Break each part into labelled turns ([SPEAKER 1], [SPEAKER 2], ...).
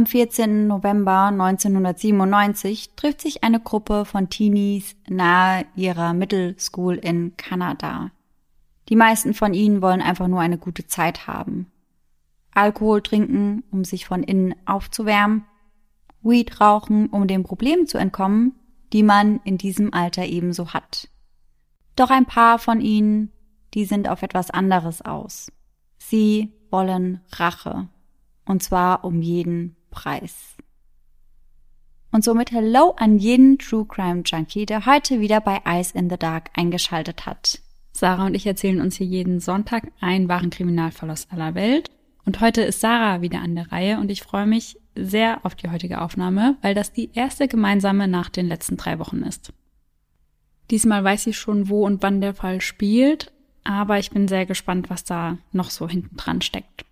[SPEAKER 1] Am 14. November 1997 trifft sich eine Gruppe von Teenies nahe ihrer Middle School in Kanada. Die meisten von ihnen wollen einfach nur eine gute Zeit haben. Alkohol trinken, um sich von innen aufzuwärmen, Weed rauchen, um den Problemen zu entkommen, die man in diesem Alter ebenso hat. Doch ein paar von ihnen, die sind auf etwas anderes aus. Sie wollen Rache. Und zwar um jeden Preis. Und somit Hello an jeden True Crime Junkie, der heute wieder bei Eyes in the Dark eingeschaltet hat.
[SPEAKER 2] Sarah und ich erzählen uns hier jeden Sonntag einen wahren Kriminalfall aus aller Welt. Und heute ist Sarah wieder an der Reihe und ich freue mich sehr auf die heutige Aufnahme, weil das die erste gemeinsame nach den letzten drei Wochen ist. Diesmal weiß ich schon, wo und wann der Fall spielt, aber ich bin sehr gespannt, was da noch so hinten dran steckt.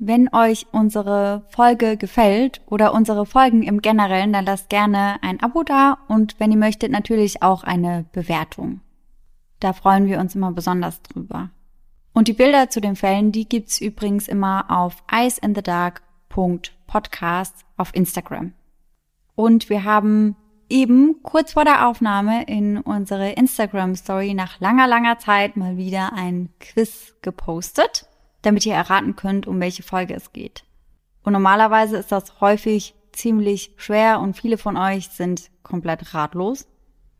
[SPEAKER 1] Wenn euch unsere Folge gefällt oder unsere Folgen im Generellen, dann lasst gerne ein Abo da und wenn ihr möchtet, natürlich auch eine Bewertung. Da freuen wir uns immer besonders drüber. Und die Bilder zu den Fällen, die gibt's übrigens immer auf iceinthedark.podcast auf Instagram. Und wir haben eben kurz vor der Aufnahme in unsere Instagram Story nach langer, langer Zeit mal wieder ein Quiz gepostet damit ihr erraten könnt, um welche Folge es geht. Und normalerweise ist das häufig ziemlich schwer und viele von euch sind komplett ratlos.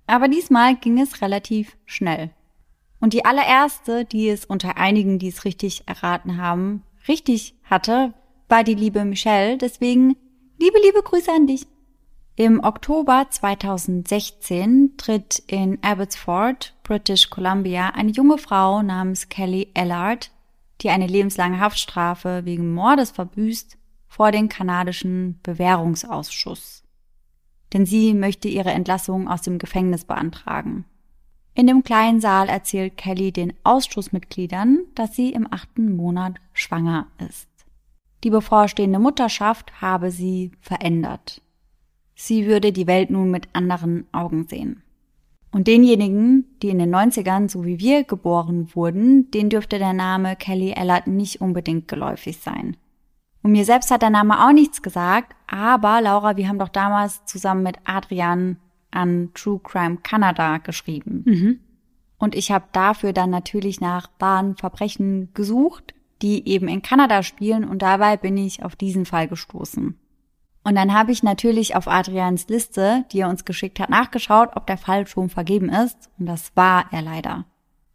[SPEAKER 1] Aber diesmal ging es relativ schnell. Und die allererste, die es unter einigen, die es richtig erraten haben, richtig hatte, war die liebe Michelle. Deswegen liebe, liebe Grüße an dich. Im Oktober 2016 tritt in Abbotsford, British Columbia, eine junge Frau namens Kelly Ellard die eine lebenslange Haftstrafe wegen Mordes verbüßt, vor den kanadischen Bewährungsausschuss. Denn sie möchte ihre Entlassung aus dem Gefängnis beantragen. In dem kleinen Saal erzählt Kelly den Ausschussmitgliedern, dass sie im achten Monat schwanger ist. Die bevorstehende Mutterschaft habe sie verändert. Sie würde die Welt nun mit anderen Augen sehen. Und denjenigen, die in den 90ern, so wie wir, geboren wurden, denen dürfte der Name Kelly Ellard nicht unbedingt geläufig sein. Und mir selbst hat der Name auch nichts gesagt, aber Laura, wir haben doch damals zusammen mit Adrian an True Crime Canada geschrieben. Mhm. Und ich habe dafür dann natürlich nach wahren Verbrechen gesucht, die eben in Kanada spielen und dabei bin ich auf diesen Fall gestoßen. Und dann habe ich natürlich auf Adrians Liste, die er uns geschickt hat, nachgeschaut, ob der Fall schon vergeben ist. Und das war er leider.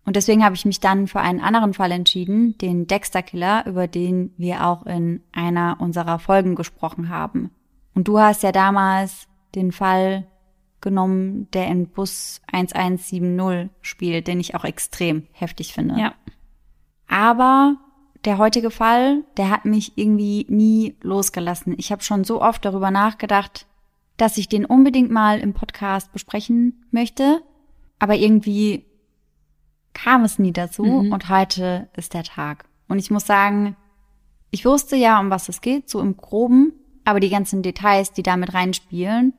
[SPEAKER 1] Und deswegen habe ich mich dann für einen anderen Fall entschieden, den Dexter Killer, über den wir auch in einer unserer Folgen gesprochen haben. Und du hast ja damals den Fall genommen, der in Bus 1170 spielt, den ich auch extrem heftig finde.
[SPEAKER 2] Ja.
[SPEAKER 1] Aber der heutige Fall, der hat mich irgendwie nie losgelassen. Ich habe schon so oft darüber nachgedacht, dass ich den unbedingt mal im Podcast besprechen möchte, aber irgendwie kam es nie dazu mhm. und heute ist der Tag. Und ich muss sagen, ich wusste ja, um was es geht, so im groben, aber die ganzen Details, die damit reinspielen,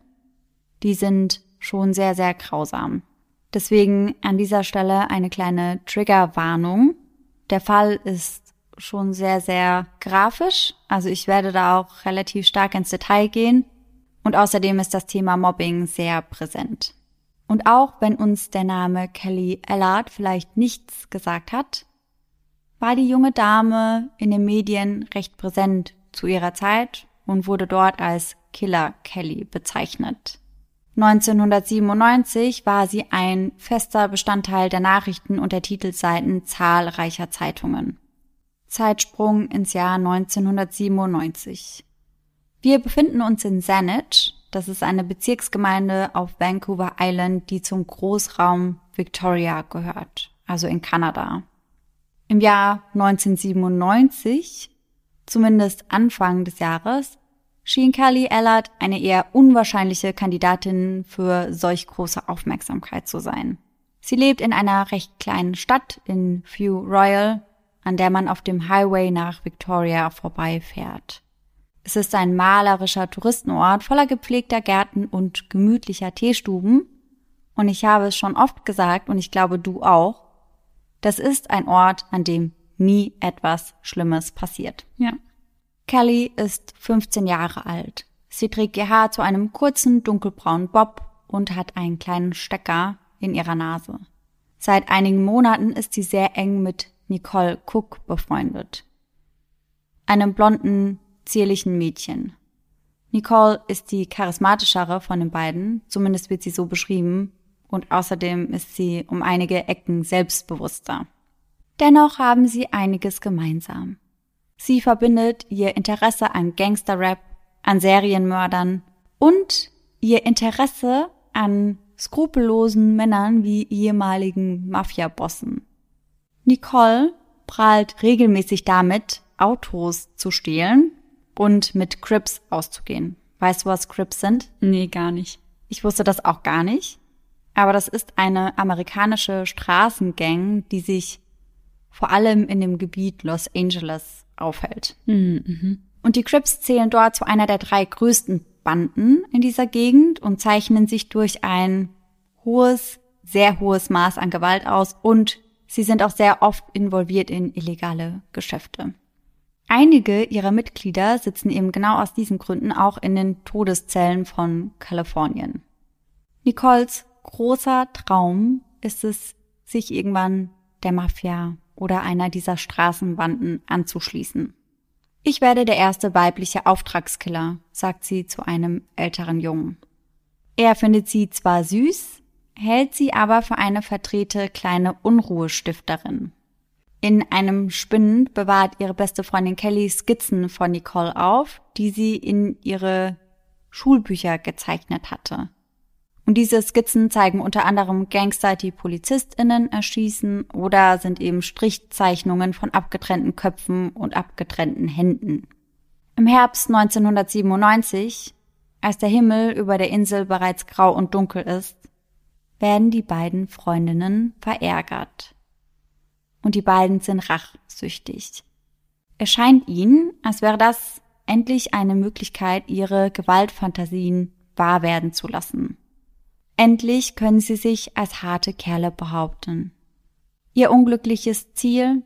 [SPEAKER 1] die sind schon sehr, sehr grausam. Deswegen an dieser Stelle eine kleine Triggerwarnung. Der Fall ist schon sehr, sehr grafisch. Also ich werde da auch relativ stark ins Detail gehen. Und außerdem ist das Thema Mobbing sehr präsent. Und auch wenn uns der Name Kelly Allard vielleicht nichts gesagt hat, war die junge Dame in den Medien recht präsent zu ihrer Zeit und wurde dort als Killer Kelly bezeichnet. 1997 war sie ein fester Bestandteil der Nachrichten und der Titelseiten zahlreicher Zeitungen. Zeitsprung ins Jahr 1997. Wir befinden uns in Saanich, das ist eine Bezirksgemeinde auf Vancouver Island, die zum Großraum Victoria gehört, also in Kanada. Im Jahr 1997, zumindest Anfang des Jahres, schien Kelly Allard eine eher unwahrscheinliche Kandidatin für solch große Aufmerksamkeit zu sein. Sie lebt in einer recht kleinen Stadt in View Royal an der man auf dem Highway nach Victoria vorbeifährt. Es ist ein malerischer Touristenort voller gepflegter Gärten und gemütlicher Teestuben. Und ich habe es schon oft gesagt und ich glaube du auch. Das ist ein Ort, an dem nie etwas Schlimmes passiert.
[SPEAKER 2] Ja.
[SPEAKER 1] Kelly ist 15 Jahre alt. Sie trägt ihr Haar zu einem kurzen dunkelbraunen Bob und hat einen kleinen Stecker in ihrer Nase. Seit einigen Monaten ist sie sehr eng mit Nicole Cook befreundet. Einem blonden, zierlichen Mädchen. Nicole ist die charismatischere von den beiden, zumindest wird sie so beschrieben, und außerdem ist sie um einige Ecken selbstbewusster. Dennoch haben sie einiges gemeinsam. Sie verbindet ihr Interesse an Gangsterrap, an Serienmördern und ihr Interesse an skrupellosen Männern wie ehemaligen Mafiabossen. Nicole prahlt regelmäßig damit, Autos zu stehlen und mit Crips auszugehen. Weißt du, was Crips sind?
[SPEAKER 2] Nee, gar nicht.
[SPEAKER 1] Ich wusste das auch gar nicht. Aber das ist eine amerikanische Straßengang, die sich vor allem in dem Gebiet Los Angeles aufhält.
[SPEAKER 2] Mhm.
[SPEAKER 1] Und die Crips zählen dort zu einer der drei größten Banden in dieser Gegend und zeichnen sich durch ein hohes, sehr hohes Maß an Gewalt aus und sie sind auch sehr oft involviert in illegale Geschäfte. Einige ihrer Mitglieder sitzen eben genau aus diesen Gründen auch in den Todeszellen von Kalifornien. Nicoles großer Traum ist es, sich irgendwann der Mafia oder einer dieser Straßenbanden anzuschließen. Ich werde der erste weibliche Auftragskiller, sagt sie zu einem älteren Jungen. Er findet sie zwar süß, hält sie aber für eine verdrehte kleine Unruhestifterin. In einem Spind bewahrt ihre beste Freundin Kelly Skizzen von Nicole auf, die sie in ihre Schulbücher gezeichnet hatte. Und diese Skizzen zeigen unter anderem Gangster, die PolizistInnen erschießen oder sind eben Strichzeichnungen von abgetrennten Köpfen und abgetrennten Händen. Im Herbst 1997, als der Himmel über der Insel bereits grau und dunkel ist, werden die beiden Freundinnen verärgert. Und die beiden sind rachsüchtig. Es scheint ihnen, als wäre das endlich eine Möglichkeit, ihre Gewaltfantasien wahr werden zu lassen. Endlich können sie sich als harte Kerle behaupten. Ihr unglückliches Ziel?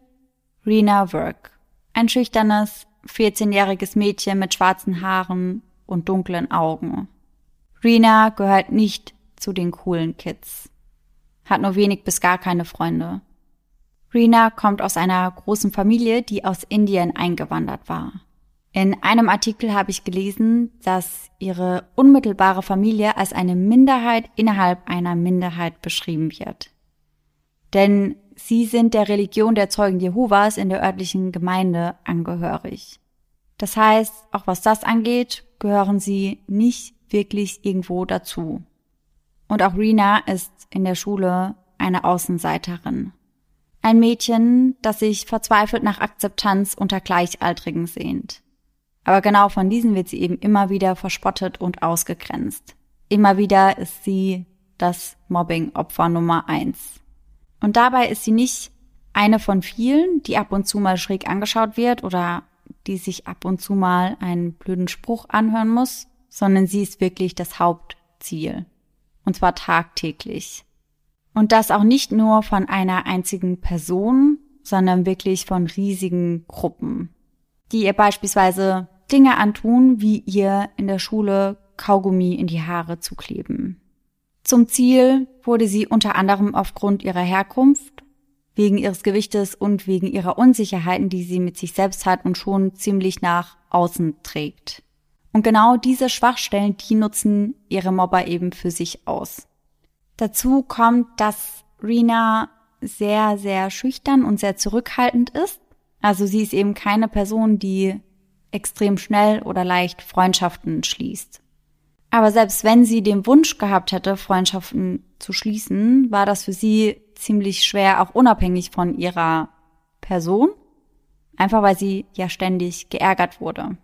[SPEAKER 1] Rena Work. Ein schüchternes, 14-jähriges Mädchen mit schwarzen Haaren und dunklen Augen. Rena gehört nicht zu den coolen Kids. Hat nur wenig bis gar keine Freunde. Rena kommt aus einer großen Familie, die aus Indien eingewandert war. In einem Artikel habe ich gelesen, dass ihre unmittelbare Familie als eine Minderheit innerhalb einer Minderheit beschrieben wird. Denn sie sind der Religion der Zeugen Jehovas in der örtlichen Gemeinde angehörig. Das heißt, auch was das angeht, gehören sie nicht wirklich irgendwo dazu. Und auch Rena ist in der Schule eine Außenseiterin. Ein Mädchen, das sich verzweifelt nach Akzeptanz unter Gleichaltrigen sehnt. Aber genau von diesen wird sie eben immer wieder verspottet und ausgegrenzt. Immer wieder ist sie das Mobbing-Opfer Nummer eins. Und dabei ist sie nicht eine von vielen, die ab und zu mal schräg angeschaut wird oder die sich ab und zu mal einen blöden Spruch anhören muss, sondern sie ist wirklich das Hauptziel. Und zwar tagtäglich. Und das auch nicht nur von einer einzigen Person, sondern wirklich von riesigen Gruppen, die ihr beispielsweise Dinge antun, wie ihr in der Schule Kaugummi in die Haare zu kleben. Zum Ziel wurde sie unter anderem aufgrund ihrer Herkunft, wegen ihres Gewichtes und wegen ihrer Unsicherheiten, die sie mit sich selbst hat und schon ziemlich nach außen trägt. Und genau diese Schwachstellen, die nutzen ihre Mobber eben für sich aus. Dazu kommt, dass Rena sehr, sehr schüchtern und sehr zurückhaltend ist. Also sie ist eben keine Person, die extrem schnell oder leicht Freundschaften schließt. Aber selbst wenn sie den Wunsch gehabt hätte, Freundschaften zu schließen, war das für sie ziemlich schwer, auch unabhängig von ihrer Person, einfach weil sie ja ständig geärgert wurde.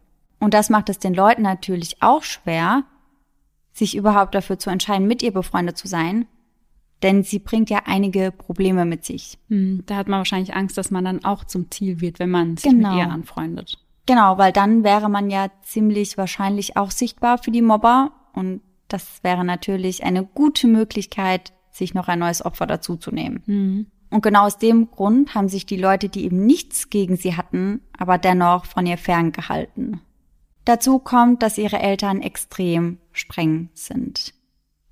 [SPEAKER 1] Und das macht es den Leuten natürlich auch schwer, sich überhaupt dafür zu entscheiden, mit ihr befreundet zu sein, denn sie bringt ja einige Probleme mit sich.
[SPEAKER 2] Hm, da hat man wahrscheinlich Angst, dass man dann auch zum Ziel wird, wenn man sich genau. mit ihr anfreundet.
[SPEAKER 1] Genau, weil dann wäre man ja ziemlich wahrscheinlich auch sichtbar für die Mobber und das wäre natürlich eine gute Möglichkeit, sich noch ein neues Opfer dazuzunehmen.
[SPEAKER 2] Mhm.
[SPEAKER 1] Und genau aus dem Grund haben sich die Leute, die eben nichts gegen sie hatten, aber dennoch von ihr ferngehalten. Dazu kommt, dass ihre Eltern extrem streng sind.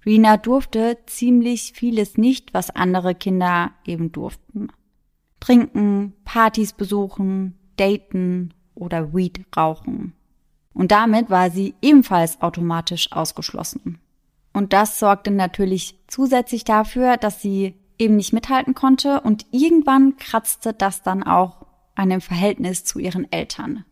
[SPEAKER 1] Rina durfte ziemlich vieles nicht, was andere Kinder eben durften. Trinken, Partys besuchen, daten oder Weed rauchen. Und damit war sie ebenfalls automatisch ausgeschlossen. Und das sorgte natürlich zusätzlich dafür, dass sie eben nicht mithalten konnte und irgendwann kratzte das dann auch an dem Verhältnis zu ihren Eltern.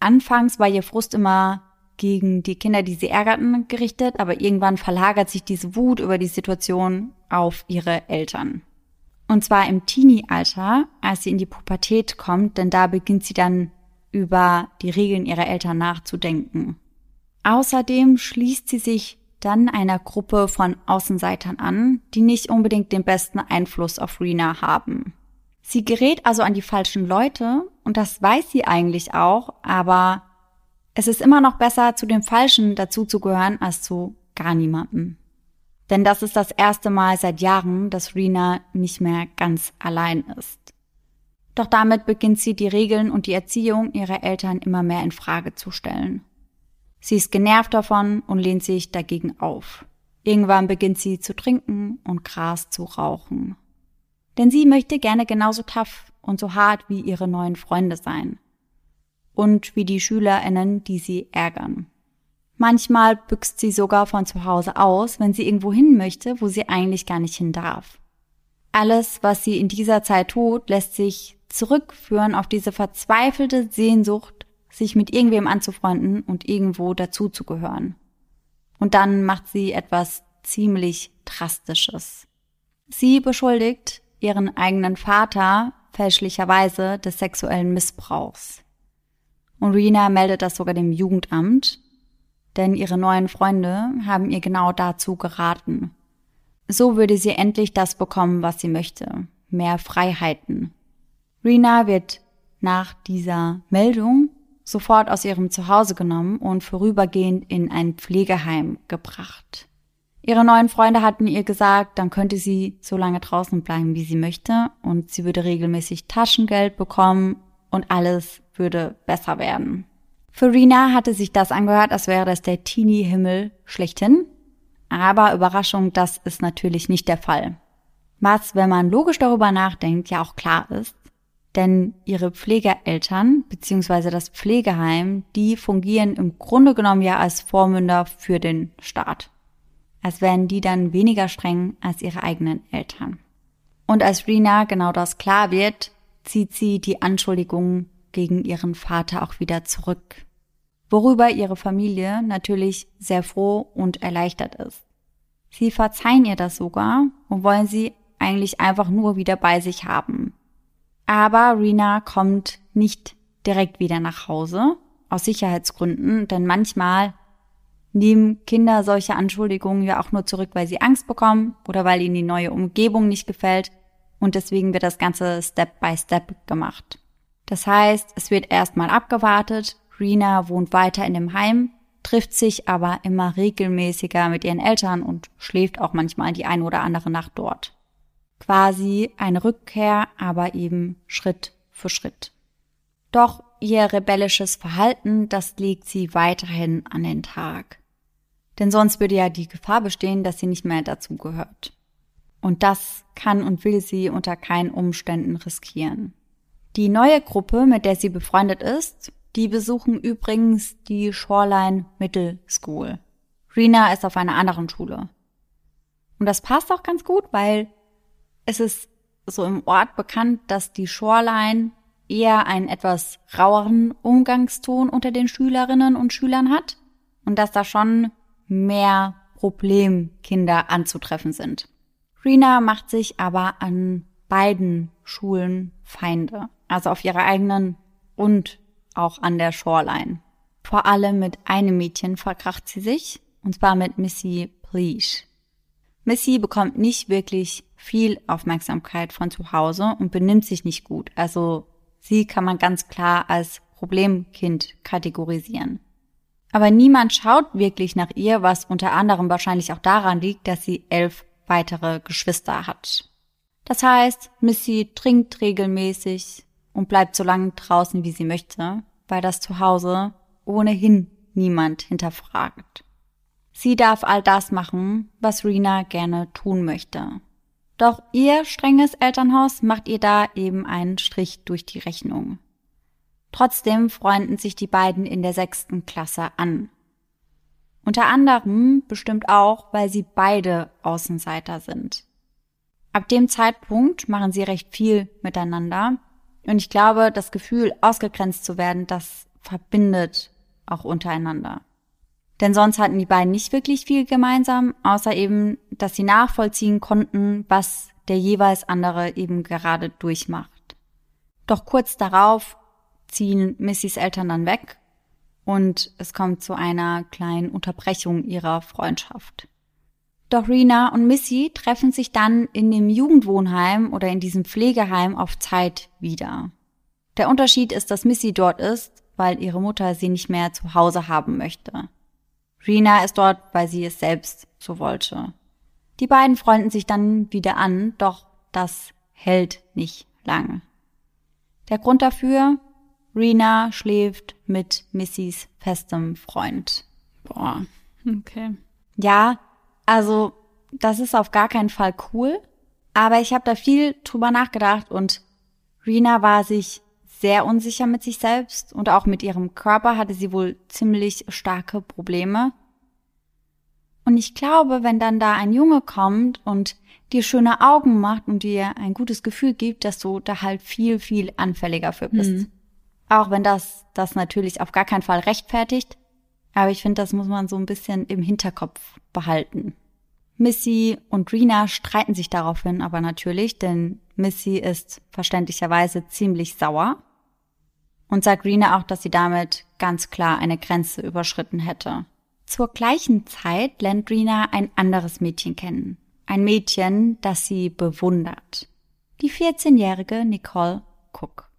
[SPEAKER 1] Anfangs war ihr Frust immer gegen die Kinder, die sie ärgerten, gerichtet, aber irgendwann verlagert sich diese Wut über die Situation auf ihre Eltern. Und zwar im Teenie-Alter, als sie in die Pubertät kommt, denn da beginnt sie dann über die Regeln ihrer Eltern nachzudenken. Außerdem schließt sie sich dann einer Gruppe von Außenseitern an, die nicht unbedingt den besten Einfluss auf Rena haben. Sie gerät also an die falschen Leute und das weiß sie eigentlich auch, aber es ist immer noch besser, zu den Falschen dazuzugehören, als zu gar niemandem. Denn das ist das erste Mal seit Jahren, dass Rena nicht mehr ganz allein ist. Doch damit beginnt sie die Regeln und die Erziehung ihrer Eltern immer mehr in Frage zu stellen. Sie ist genervt davon und lehnt sich dagegen auf. Irgendwann beginnt sie zu trinken und Gras zu rauchen. Denn sie möchte gerne genauso tough und so hart wie ihre neuen Freunde sein. Und wie die SchülerInnen, die sie ärgern. Manchmal büxt sie sogar von zu Hause aus, wenn sie irgendwo hin möchte, wo sie eigentlich gar nicht hin darf. Alles, was sie in dieser Zeit tut, lässt sich zurückführen auf diese verzweifelte Sehnsucht sich mit irgendwem anzufreunden und irgendwo dazuzugehören. Und dann macht sie etwas ziemlich Drastisches. Sie beschuldigt ihren eigenen Vater fälschlicherweise des sexuellen Missbrauchs. Und Rina meldet das sogar dem Jugendamt, denn ihre neuen Freunde haben ihr genau dazu geraten. So würde sie endlich das bekommen, was sie möchte. Mehr Freiheiten. Rina wird nach dieser Meldung sofort aus ihrem Zuhause genommen und vorübergehend in ein Pflegeheim gebracht. Ihre neuen Freunde hatten ihr gesagt, dann könnte sie so lange draußen bleiben, wie sie möchte, und sie würde regelmäßig Taschengeld bekommen und alles würde besser werden. Für Rina hatte sich das angehört, als wäre das der Teenie-Himmel schlechthin. Aber Überraschung, das ist natürlich nicht der Fall. Was, wenn man logisch darüber nachdenkt, ja auch klar ist, denn ihre Pflegeeltern bzw. das Pflegeheim, die fungieren im Grunde genommen ja als Vormünder für den Staat. Als wären die dann weniger streng als ihre eigenen Eltern. Und als Rina genau das klar wird, zieht sie die Anschuldigungen gegen ihren Vater auch wieder zurück. Worüber ihre Familie natürlich sehr froh und erleichtert ist. Sie verzeihen ihr das sogar und wollen sie eigentlich einfach nur wieder bei sich haben. Aber Rina kommt nicht direkt wieder nach Hause, aus Sicherheitsgründen, denn manchmal nehmen Kinder solche Anschuldigungen ja auch nur zurück, weil sie Angst bekommen oder weil ihnen die neue Umgebung nicht gefällt und deswegen wird das Ganze Step by Step gemacht. Das heißt, es wird erstmal abgewartet, Rina wohnt weiter in dem Heim, trifft sich aber immer regelmäßiger mit ihren Eltern und schläft auch manchmal die ein oder andere Nacht dort quasi eine Rückkehr, aber eben Schritt für Schritt. Doch ihr rebellisches Verhalten, das legt sie weiterhin an den Tag. Denn sonst würde ja die Gefahr bestehen, dass sie nicht mehr dazu gehört. Und das kann und will sie unter keinen Umständen riskieren. Die neue Gruppe, mit der sie befreundet ist, die besuchen übrigens die Shoreline Middle School. Rina ist auf einer anderen Schule. Und das passt auch ganz gut, weil es ist so im Ort bekannt, dass die Shoreline eher einen etwas raueren Umgangston unter den Schülerinnen und Schülern hat und dass da schon mehr Problemkinder anzutreffen sind. Rina macht sich aber an beiden Schulen Feinde, also auf ihrer eigenen und auch an der Shoreline. Vor allem mit einem Mädchen verkracht sie sich, und zwar mit Missy Please. Missy bekommt nicht wirklich viel Aufmerksamkeit von zu Hause und benimmt sich nicht gut. Also sie kann man ganz klar als Problemkind kategorisieren. Aber niemand schaut wirklich nach ihr, was unter anderem wahrscheinlich auch daran liegt, dass sie elf weitere Geschwister hat. Das heißt, Missy trinkt regelmäßig und bleibt so lange draußen, wie sie möchte, weil das Zuhause ohnehin niemand hinterfragt. Sie darf all das machen, was Rena gerne tun möchte. Doch ihr strenges Elternhaus macht ihr da eben einen Strich durch die Rechnung. Trotzdem freunden sich die beiden in der sechsten Klasse an. Unter anderem bestimmt auch, weil sie beide Außenseiter sind. Ab dem Zeitpunkt machen sie recht viel miteinander und ich glaube, das Gefühl, ausgegrenzt zu werden, das verbindet auch untereinander. Denn sonst hatten die beiden nicht wirklich viel gemeinsam, außer eben, dass sie nachvollziehen konnten, was der jeweils andere eben gerade durchmacht. Doch kurz darauf ziehen Missys Eltern dann weg und es kommt zu einer kleinen Unterbrechung ihrer Freundschaft. Doch Rena und Missy treffen sich dann in dem Jugendwohnheim oder in diesem Pflegeheim auf Zeit wieder. Der Unterschied ist, dass Missy dort ist, weil ihre Mutter sie nicht mehr zu Hause haben möchte. Rena ist dort, weil sie es selbst so wollte. Die beiden freunden sich dann wieder an, doch das hält nicht lange. Der Grund dafür, Rena schläft mit Missys festem Freund.
[SPEAKER 2] Boah, okay.
[SPEAKER 1] Ja, also das ist auf gar keinen Fall cool, aber ich habe da viel drüber nachgedacht und Rena war sich sehr unsicher mit sich selbst und auch mit ihrem Körper hatte sie wohl ziemlich starke Probleme. Und ich glaube, wenn dann da ein Junge kommt und dir schöne Augen macht und dir ein gutes Gefühl gibt, dass du da halt viel, viel anfälliger für bist. Mhm. Auch wenn das das natürlich auf gar keinen Fall rechtfertigt. Aber ich finde, das muss man so ein bisschen im Hinterkopf behalten. Missy und Rena streiten sich daraufhin aber natürlich, denn Missy ist verständlicherweise ziemlich sauer und sagt Rena auch, dass sie damit ganz klar eine Grenze überschritten hätte. Zur gleichen Zeit lernt Rena ein anderes Mädchen kennen. Ein Mädchen, das sie bewundert. Die 14-jährige Nicole Cook.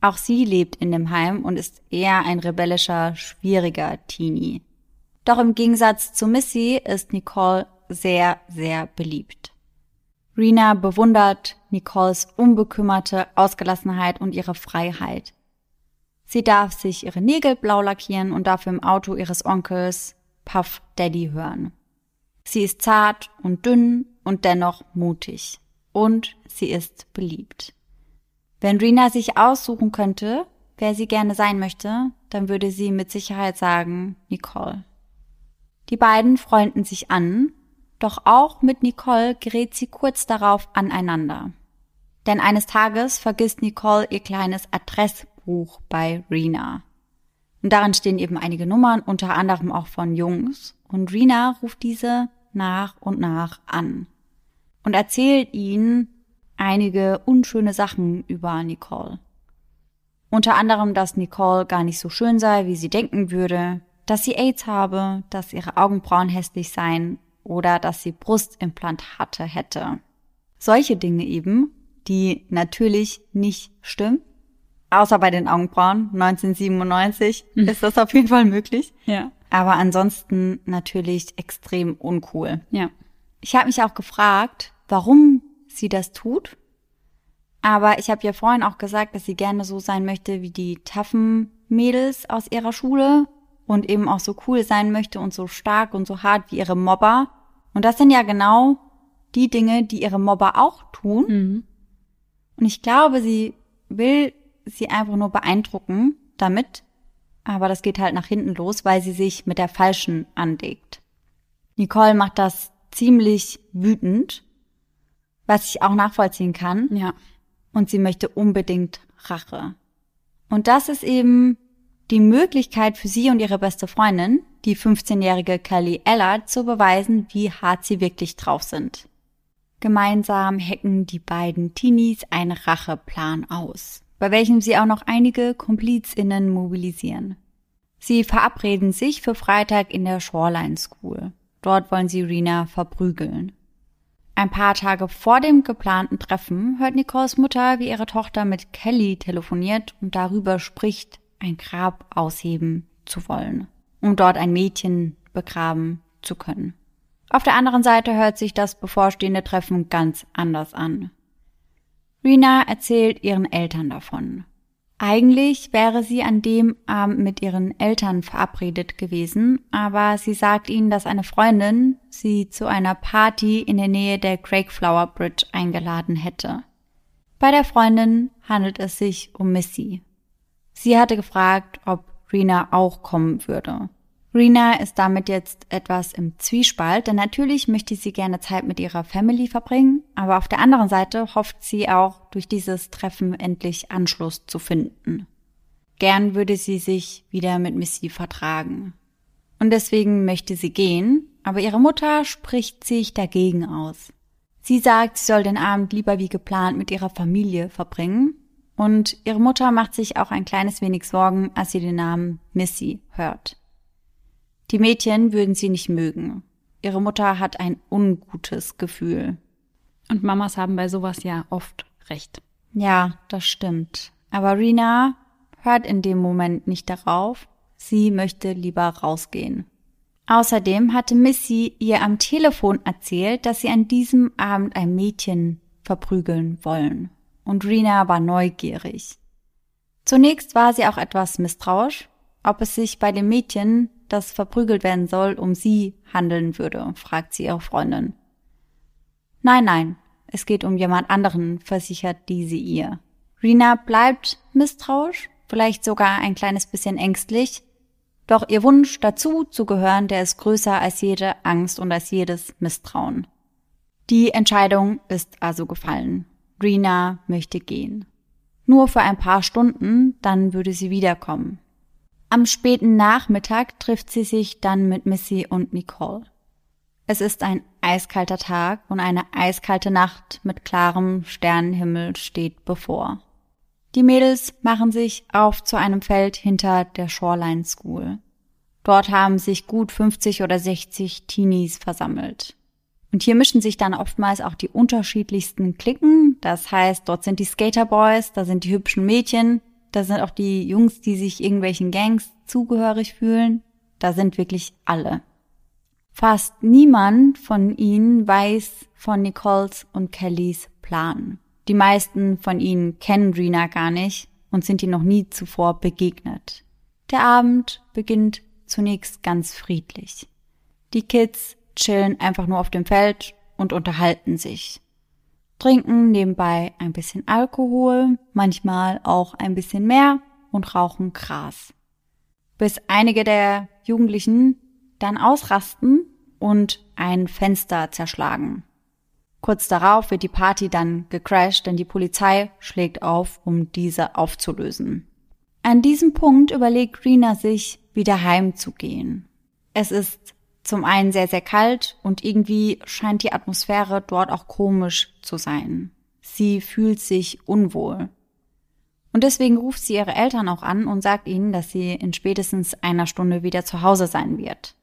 [SPEAKER 1] Auch sie lebt in dem Heim und ist eher ein rebellischer, schwieriger Teenie. Doch im Gegensatz zu Missy ist Nicole sehr, sehr beliebt. Rena bewundert Nicoles unbekümmerte Ausgelassenheit und ihre Freiheit. Sie darf sich ihre Nägel blau lackieren und dafür im Auto ihres Onkels Puff Daddy hören. Sie ist zart und dünn und dennoch mutig. Und sie ist beliebt. Wenn Rena sich aussuchen könnte, wer sie gerne sein möchte, dann würde sie mit Sicherheit sagen Nicole. Die beiden freunden sich an, doch auch mit Nicole gerät sie kurz darauf aneinander. Denn eines Tages vergisst Nicole ihr kleines Adressbuch bei Rena. Und darin stehen eben einige Nummern, unter anderem auch von Jungs. Und Rena ruft diese nach und nach an und erzählt ihnen, einige unschöne Sachen über Nicole. Unter anderem, dass Nicole gar nicht so schön sei, wie sie denken würde, dass sie AIDS habe, dass ihre Augenbrauen hässlich seien oder dass sie Brustimplantate hätte. Solche Dinge eben, die natürlich nicht stimmen. Außer bei den Augenbrauen. 1997 hm. ist das auf jeden Fall möglich.
[SPEAKER 2] Ja.
[SPEAKER 1] Aber ansonsten natürlich extrem uncool.
[SPEAKER 2] Ja.
[SPEAKER 1] Ich habe mich auch gefragt, warum sie das tut. Aber ich habe ja vorhin auch gesagt, dass sie gerne so sein möchte wie die taffen Mädels aus ihrer Schule und eben auch so cool sein möchte und so stark und so hart wie ihre Mobber. Und das sind ja genau die Dinge, die ihre Mobber auch tun. Mhm. Und ich glaube, sie will sie einfach nur beeindrucken damit. Aber das geht halt nach hinten los, weil sie sich mit der Falschen anlegt. Nicole macht das ziemlich wütend was ich auch nachvollziehen kann.
[SPEAKER 2] Ja.
[SPEAKER 1] Und sie möchte unbedingt Rache. Und das ist eben die Möglichkeit für sie und ihre beste Freundin, die 15-jährige Kelly Ellard, zu beweisen, wie hart sie wirklich drauf sind. Gemeinsam hacken die beiden Teenies einen Racheplan aus, bei welchem sie auch noch einige KomplizInnen mobilisieren. Sie verabreden sich für Freitag in der Shoreline School. Dort wollen sie Rena verprügeln. Ein paar Tage vor dem geplanten Treffen hört Nicoles Mutter, wie ihre Tochter mit Kelly telefoniert und darüber spricht, ein Grab ausheben zu wollen, um dort ein Mädchen begraben zu können. Auf der anderen Seite hört sich das bevorstehende Treffen ganz anders an. Rina erzählt ihren Eltern davon. Eigentlich wäre sie an dem Abend mit ihren Eltern verabredet gewesen, aber sie sagt ihnen, dass eine Freundin sie zu einer Party in der Nähe der Craigflower Bridge eingeladen hätte. Bei der Freundin handelt es sich um Missy. Sie hatte gefragt, ob Rina auch kommen würde. Rina ist damit jetzt etwas im Zwiespalt, denn natürlich möchte sie gerne Zeit mit ihrer Family verbringen, aber auf der anderen Seite hofft sie auch, durch dieses Treffen endlich Anschluss zu finden. Gern würde sie sich wieder mit Missy vertragen. Und deswegen möchte sie gehen, aber ihre Mutter spricht sich dagegen aus. Sie sagt, sie soll den Abend lieber wie geplant mit ihrer Familie verbringen, und ihre Mutter macht sich auch ein kleines wenig Sorgen, als sie den Namen Missy hört. Die Mädchen würden sie nicht mögen. Ihre Mutter hat ein ungutes Gefühl.
[SPEAKER 2] Und Mamas haben bei sowas ja oft recht.
[SPEAKER 1] Ja, das stimmt. Aber Rina hört in dem Moment nicht darauf. Sie möchte lieber rausgehen. Außerdem hatte Missy ihr am Telefon erzählt, dass sie an diesem Abend ein Mädchen verprügeln wollen. Und Rina war neugierig. Zunächst war sie auch etwas misstrauisch, ob es sich bei dem Mädchen das verprügelt werden soll, um sie handeln würde, fragt sie ihre Freundin. Nein, nein, es geht um jemand anderen, versichert diese ihr. Rina bleibt misstrauisch, vielleicht sogar ein kleines bisschen ängstlich, doch ihr Wunsch dazu zu gehören, der ist größer als jede Angst und als jedes Misstrauen. Die Entscheidung ist also gefallen. Rina möchte gehen. Nur für ein paar Stunden, dann würde sie wiederkommen. Am späten Nachmittag trifft sie sich dann mit Missy und Nicole. Es ist ein eiskalter Tag und eine eiskalte Nacht mit klarem Sternenhimmel steht bevor. Die Mädels machen sich auf zu einem Feld hinter der Shoreline School. Dort haben sich gut 50 oder 60 Teenies versammelt. Und hier mischen sich dann oftmals auch die unterschiedlichsten Klicken. Das heißt, dort sind die Skaterboys, da sind die hübschen Mädchen, da sind auch die Jungs, die sich irgendwelchen Gangs zugehörig fühlen. Da sind wirklich alle. Fast niemand von ihnen weiß von Nicoles und Kellys Plan. Die meisten von ihnen kennen Rena gar nicht und sind ihr noch nie zuvor begegnet. Der Abend beginnt zunächst ganz friedlich. Die Kids chillen einfach nur auf dem Feld und unterhalten sich trinken nebenbei ein bisschen Alkohol, manchmal auch ein bisschen mehr und rauchen Gras. Bis einige der Jugendlichen dann ausrasten und ein Fenster zerschlagen. Kurz darauf wird die Party dann gecrashed, denn die Polizei schlägt auf, um diese aufzulösen. An diesem Punkt überlegt Rina sich, wieder heimzugehen. Es ist zum einen sehr, sehr kalt und irgendwie scheint die Atmosphäre dort auch komisch zu sein. Sie fühlt sich unwohl. Und deswegen ruft sie ihre Eltern auch an und sagt ihnen, dass sie in spätestens einer Stunde wieder zu Hause sein wird.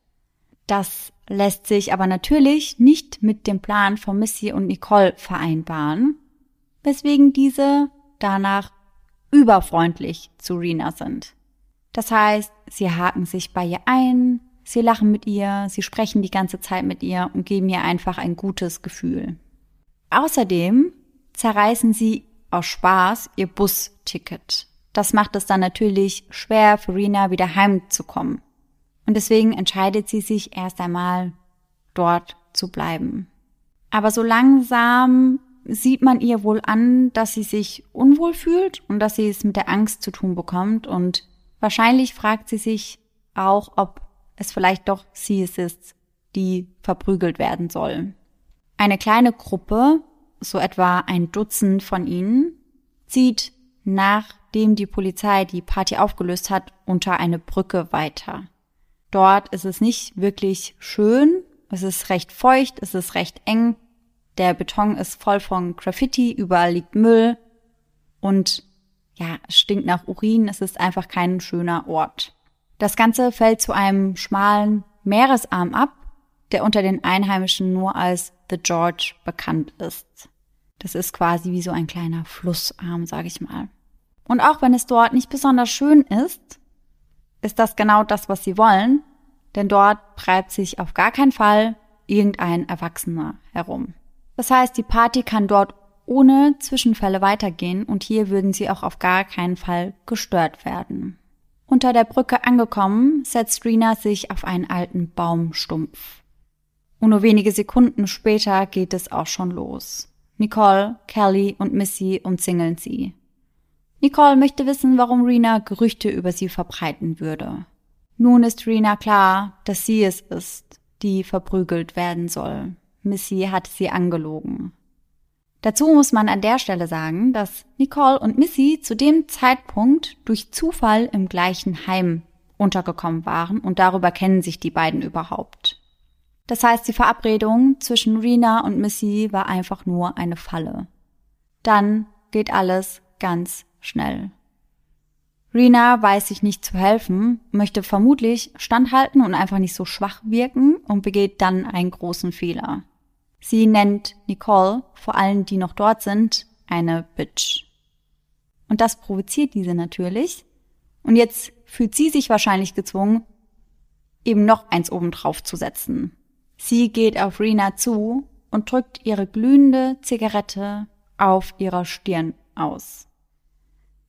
[SPEAKER 1] Das lässt sich aber natürlich nicht mit dem Plan von Missy und Nicole vereinbaren, weswegen diese danach überfreundlich zu Rina sind. Das heißt, sie haken sich bei ihr ein, Sie lachen mit ihr, sie sprechen die ganze Zeit mit ihr und geben ihr einfach ein gutes Gefühl. Außerdem zerreißen sie aus Spaß ihr Busticket. Das macht es dann natürlich schwer für Rina wieder heimzukommen. Und deswegen entscheidet sie sich erst einmal dort zu bleiben. Aber so langsam sieht man ihr wohl an, dass sie sich unwohl fühlt und dass sie es mit der Angst zu tun bekommt und wahrscheinlich fragt sie sich auch, ob es vielleicht doch sie ist, die verprügelt werden soll. Eine kleine Gruppe, so etwa ein Dutzend von ihnen, zieht, nachdem die Polizei die Party aufgelöst hat, unter eine Brücke weiter. Dort ist es nicht wirklich schön, es ist recht feucht, es ist recht eng, der Beton ist voll von Graffiti, überall liegt Müll und ja, es stinkt nach Urin, es ist einfach kein schöner Ort. Das Ganze fällt zu einem schmalen Meeresarm ab, der unter den Einheimischen nur als The George bekannt ist. Das ist quasi wie so ein kleiner Flussarm, sage ich mal. Und auch wenn es dort nicht besonders schön ist, ist das genau das, was sie wollen, denn dort treibt sich auf gar keinen Fall irgendein Erwachsener herum. Das heißt, die Party kann dort ohne Zwischenfälle weitergehen und hier würden sie auch auf gar keinen Fall gestört werden. Unter der Brücke angekommen, setzt Rena sich auf einen alten Baumstumpf. Und nur wenige Sekunden später geht es auch schon los. Nicole, Kelly und Missy umzingeln sie. Nicole möchte wissen, warum Rena Gerüchte über sie verbreiten würde. Nun ist Rena klar, dass sie es ist, die verprügelt werden soll. Missy hat sie angelogen. Dazu muss man an der Stelle sagen, dass Nicole und Missy zu dem Zeitpunkt durch Zufall im gleichen Heim untergekommen waren und darüber kennen sich die beiden überhaupt. Das heißt, die Verabredung zwischen Rena und Missy war einfach nur eine Falle. Dann geht alles ganz schnell. Rena weiß sich nicht zu helfen, möchte vermutlich standhalten und einfach nicht so schwach wirken und begeht dann einen großen Fehler. Sie nennt Nicole, vor allen die noch dort sind, eine Bitch. Und das provoziert diese natürlich. Und jetzt fühlt sie sich wahrscheinlich gezwungen, eben noch eins obendrauf zu setzen. Sie geht auf Rena zu und drückt ihre glühende Zigarette auf ihrer Stirn aus.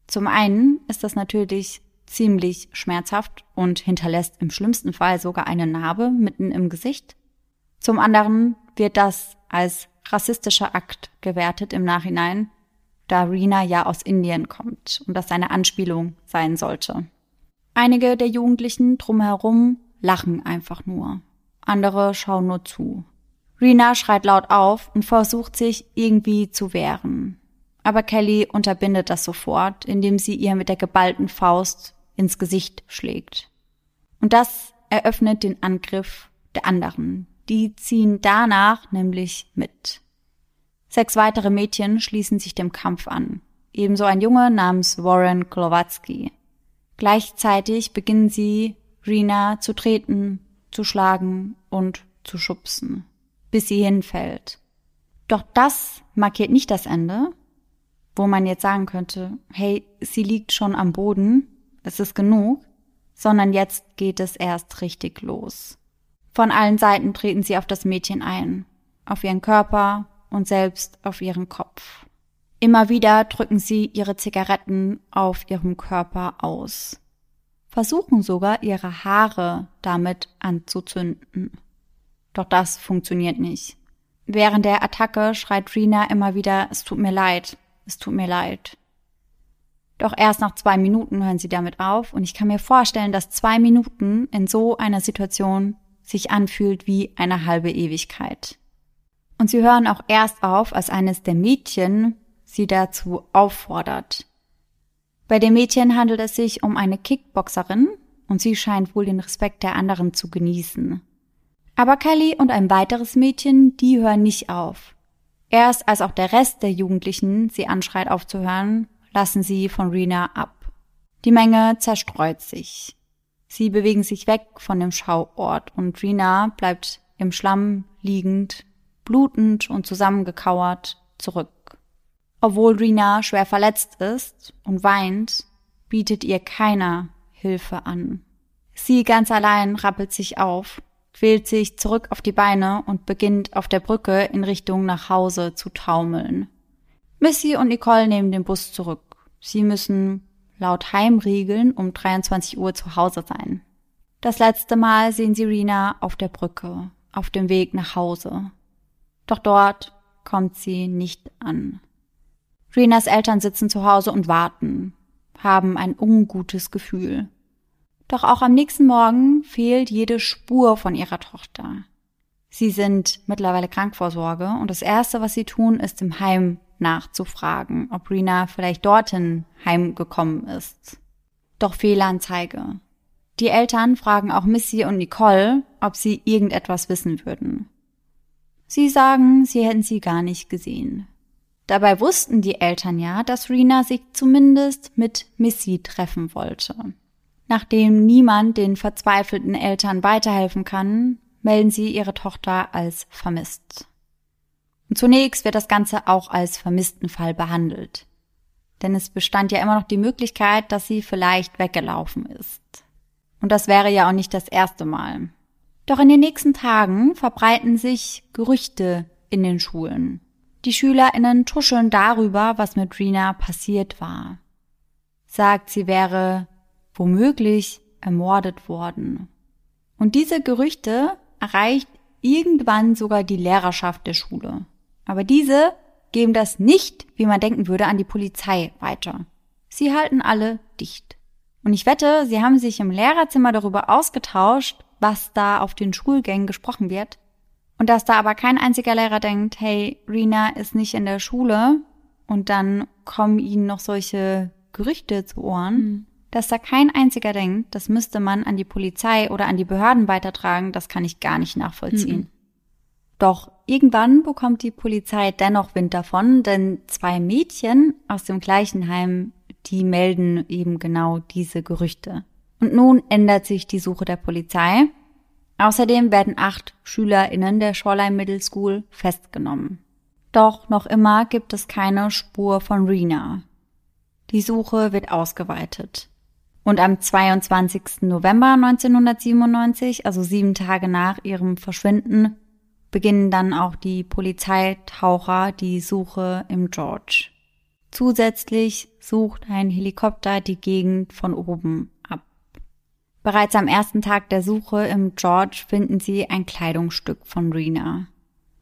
[SPEAKER 1] Zum einen ist das natürlich ziemlich schmerzhaft und hinterlässt im schlimmsten Fall sogar eine Narbe mitten im Gesicht. Zum anderen wird das als rassistischer Akt gewertet im Nachhinein, da Rina ja aus Indien kommt und das eine Anspielung sein sollte. Einige der Jugendlichen drumherum lachen einfach nur andere schauen nur zu. Rena schreit laut auf und versucht sich irgendwie zu wehren. Aber Kelly unterbindet das sofort, indem sie ihr mit der geballten Faust ins Gesicht schlägt. Und das eröffnet den Angriff der anderen. Die ziehen danach nämlich mit. Sechs weitere Mädchen schließen sich dem Kampf an. Ebenso ein Junge namens Warren Klowatsky. Gleichzeitig beginnen sie, Rena zu treten, zu schlagen und zu schubsen, bis sie hinfällt. Doch das markiert nicht das Ende, wo man jetzt sagen könnte, hey, sie liegt schon am Boden, es ist genug, sondern jetzt geht es erst richtig los. Von allen Seiten treten sie auf das Mädchen ein, auf ihren Körper und selbst auf ihren Kopf. Immer wieder drücken sie ihre Zigaretten auf ihrem Körper aus versuchen sogar ihre Haare damit anzuzünden. Doch das funktioniert nicht. Während der Attacke schreit Rina immer wieder, es tut mir leid, es tut mir leid. Doch erst nach zwei Minuten hören sie damit auf und ich kann mir vorstellen, dass zwei Minuten in so einer Situation sich anfühlt wie eine halbe Ewigkeit. Und sie hören auch erst auf, als eines der Mädchen sie dazu auffordert. Bei dem Mädchen handelt es sich um eine Kickboxerin und sie scheint wohl den Respekt der anderen zu genießen. Aber Kelly und ein weiteres Mädchen, die hören nicht auf. Erst als auch der Rest der Jugendlichen sie anschreit aufzuhören, lassen sie von Rena ab. Die Menge zerstreut sich. Sie bewegen sich weg von dem Schauort und Rena bleibt im Schlamm liegend, blutend und zusammengekauert zurück. Obwohl Rina schwer verletzt ist und weint, bietet ihr keiner Hilfe an. Sie ganz allein rappelt sich auf, quält sich zurück auf die Beine und beginnt auf der Brücke in Richtung nach Hause zu taumeln. Missy und Nicole nehmen den Bus zurück. Sie müssen laut Heimriegeln um 23 Uhr zu Hause sein. Das letzte Mal sehen sie Rina auf der Brücke, auf dem Weg nach Hause. Doch dort kommt sie nicht an. Renas Eltern sitzen zu Hause und warten, haben ein ungutes Gefühl. Doch auch am nächsten Morgen fehlt jede Spur von ihrer Tochter. Sie sind mittlerweile Krankvorsorge und das Erste, was sie tun, ist im Heim nachzufragen, ob Rena vielleicht dorthin heimgekommen ist. Doch Fehlanzeige. Die Eltern fragen auch Missy und Nicole, ob sie irgendetwas wissen würden. Sie sagen, sie hätten sie gar nicht gesehen. Dabei wussten die Eltern ja, dass Rena sich zumindest mit Missy treffen wollte. Nachdem niemand den verzweifelten Eltern weiterhelfen kann, melden sie ihre Tochter als vermisst. Und zunächst wird das Ganze auch als Vermisstenfall behandelt. Denn es bestand ja immer noch die Möglichkeit, dass sie vielleicht weggelaufen ist. Und das wäre ja auch nicht das erste Mal. Doch in den nächsten Tagen verbreiten sich Gerüchte in den Schulen. Die SchülerInnen tuscheln darüber, was mit Rina passiert war. Sagt, sie wäre womöglich ermordet worden. Und diese Gerüchte erreicht irgendwann sogar die Lehrerschaft der Schule. Aber diese geben das nicht, wie man denken würde, an die Polizei weiter. Sie halten alle dicht. Und ich wette, sie haben sich im Lehrerzimmer darüber ausgetauscht, was da auf den Schulgängen gesprochen wird. Und dass da aber kein einziger Lehrer denkt, hey, Rina ist nicht in der Schule und dann kommen ihnen noch solche Gerüchte zu Ohren. Mhm dass da kein einziger denkt, das müsste man an die Polizei oder an die Behörden weitertragen, das kann ich gar nicht nachvollziehen. Mhm. Doch irgendwann bekommt die Polizei dennoch Wind davon, denn zwei Mädchen aus dem gleichen Heim, die melden eben genau diese Gerüchte. Und nun ändert sich die Suche der Polizei. Außerdem werden acht SchülerInnen der Shoreline Middle School festgenommen. Doch noch immer gibt es keine Spur von Rena. Die Suche wird ausgeweitet. Und am 22. November 1997, also sieben Tage nach ihrem Verschwinden, beginnen dann auch die Polizeitaucher die Suche im George. Zusätzlich sucht ein Helikopter die Gegend von oben ab. Bereits am ersten Tag der Suche im George finden sie ein Kleidungsstück von Rena.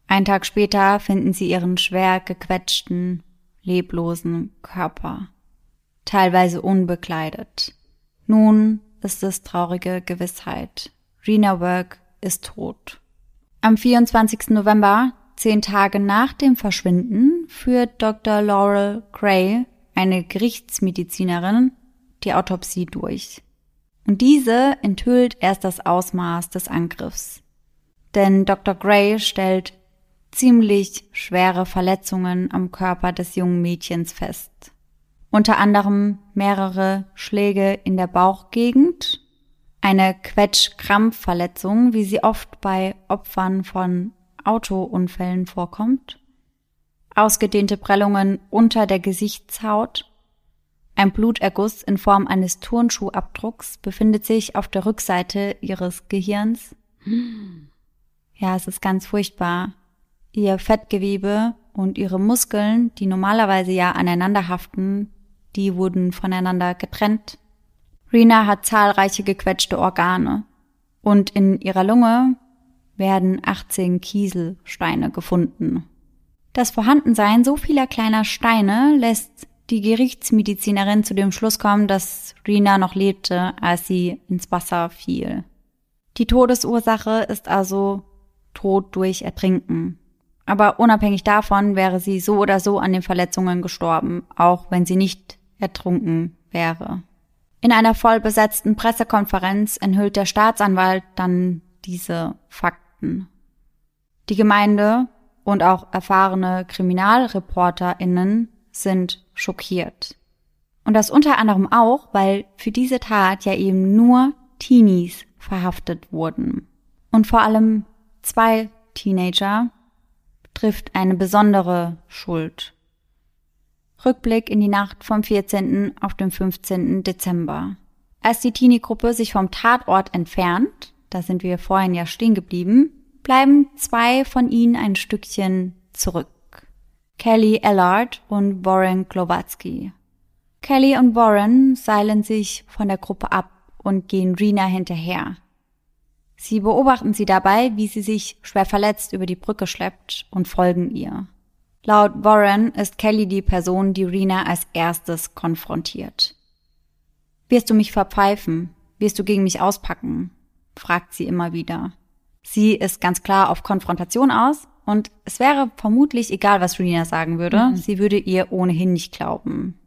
[SPEAKER 1] Ein Tag später finden sie ihren schwer gequetschten, leblosen Körper, teilweise unbekleidet. Nun ist es traurige Gewissheit. Rena Work ist tot. Am 24. November, zehn Tage nach dem Verschwinden, führt Dr. Laurel Gray, eine Gerichtsmedizinerin, die Autopsie durch. Und diese enthüllt erst das Ausmaß des Angriffs. Denn Dr. Gray stellt ziemlich schwere Verletzungen am Körper des jungen Mädchens fest unter anderem mehrere Schläge in der Bauchgegend, eine Quetsch-Krampfverletzung, wie sie oft bei Opfern von Autounfällen vorkommt, ausgedehnte Prellungen unter der Gesichtshaut, ein Bluterguss in Form eines Turnschuhabdrucks befindet sich auf der Rückseite ihres Gehirns. Ja, es ist ganz furchtbar. Ihr Fettgewebe und ihre Muskeln, die normalerweise ja aneinander haften, die wurden voneinander getrennt. Rena hat zahlreiche gequetschte Organe und in ihrer Lunge werden 18 Kieselsteine gefunden. Das Vorhandensein so vieler kleiner Steine lässt die Gerichtsmedizinerin zu dem Schluss kommen, dass Rena noch lebte, als sie ins Wasser fiel. Die Todesursache ist also Tod durch Ertrinken. Aber unabhängig davon wäre sie so oder so an den Verletzungen gestorben, auch wenn sie nicht ertrunken wäre. In einer vollbesetzten Pressekonferenz enthüllt der Staatsanwalt dann diese Fakten. Die Gemeinde und auch erfahrene KriminalreporterInnen sind schockiert. Und das unter anderem auch, weil für diese Tat ja eben nur Teenies verhaftet wurden. Und vor allem zwei Teenager trifft eine besondere Schuld. Rückblick in die Nacht vom 14. auf den 15. Dezember. Als die Teenie-Gruppe sich vom Tatort entfernt, da sind wir vorhin ja stehen geblieben, bleiben zwei von ihnen ein Stückchen zurück. Kelly Ellard und Warren Glowatsky. Kelly und Warren seilen sich von der Gruppe ab und gehen Rena hinterher. Sie beobachten sie dabei, wie sie sich schwer verletzt über die Brücke schleppt und folgen ihr. Laut Warren ist Kelly die Person, die Rena als erstes konfrontiert. Wirst du mich verpfeifen? Wirst du gegen mich auspacken? fragt sie immer wieder. Sie ist ganz klar auf Konfrontation aus und es wäre vermutlich egal, was Rena sagen würde. Mhm. Sie würde ihr ohnehin nicht glauben.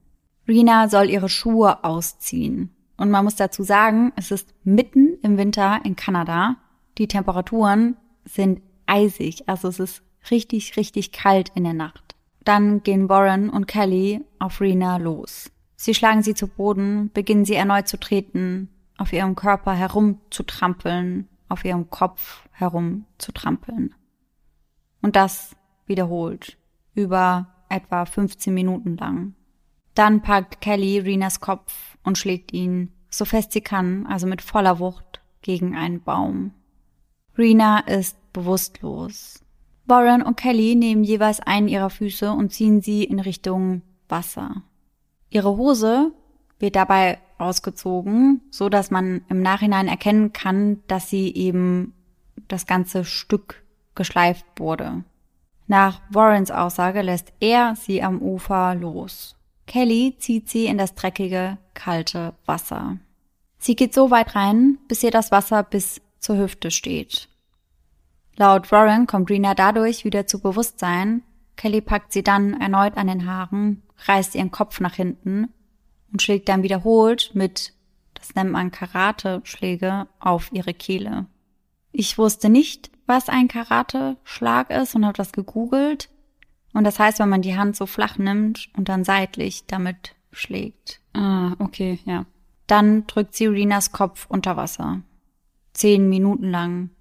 [SPEAKER 1] Rena soll ihre Schuhe ausziehen. Und man muss dazu sagen, es ist mitten im Winter in Kanada. Die Temperaturen sind eisig, also es ist richtig, richtig kalt in der Nacht. Dann gehen Warren und Kelly auf Rena los. Sie schlagen sie zu Boden, beginnen sie erneut zu treten, auf ihrem Körper herumzutrampeln, auf ihrem Kopf herumzutrampeln. Und das wiederholt, über etwa 15 Minuten lang. Dann packt Kelly Renas Kopf und schlägt ihn, so fest sie kann, also mit voller Wucht, gegen einen Baum. Rena ist bewusstlos. Warren und Kelly nehmen jeweils einen ihrer Füße und ziehen sie in Richtung Wasser. Ihre Hose wird dabei ausgezogen, so dass man im Nachhinein erkennen kann, dass sie eben das ganze Stück geschleift wurde. Nach Warrens Aussage lässt er sie am Ufer los. Kelly zieht sie in das dreckige, kalte Wasser. Sie geht so weit rein, bis ihr das Wasser bis zur Hüfte steht. Laut Warren kommt Rena dadurch wieder zu Bewusstsein. Kelly packt sie dann erneut an den Haaren, reißt ihren Kopf nach hinten und schlägt dann wiederholt mit, das nennt man Karate-Schläge, auf ihre Kehle. Ich wusste nicht, was ein Karate-Schlag ist und habe das gegoogelt. Und das heißt, wenn man die Hand so flach nimmt und dann seitlich damit schlägt.
[SPEAKER 2] Ah, okay, ja.
[SPEAKER 1] Dann drückt sie Rinas Kopf unter Wasser. Zehn Minuten lang.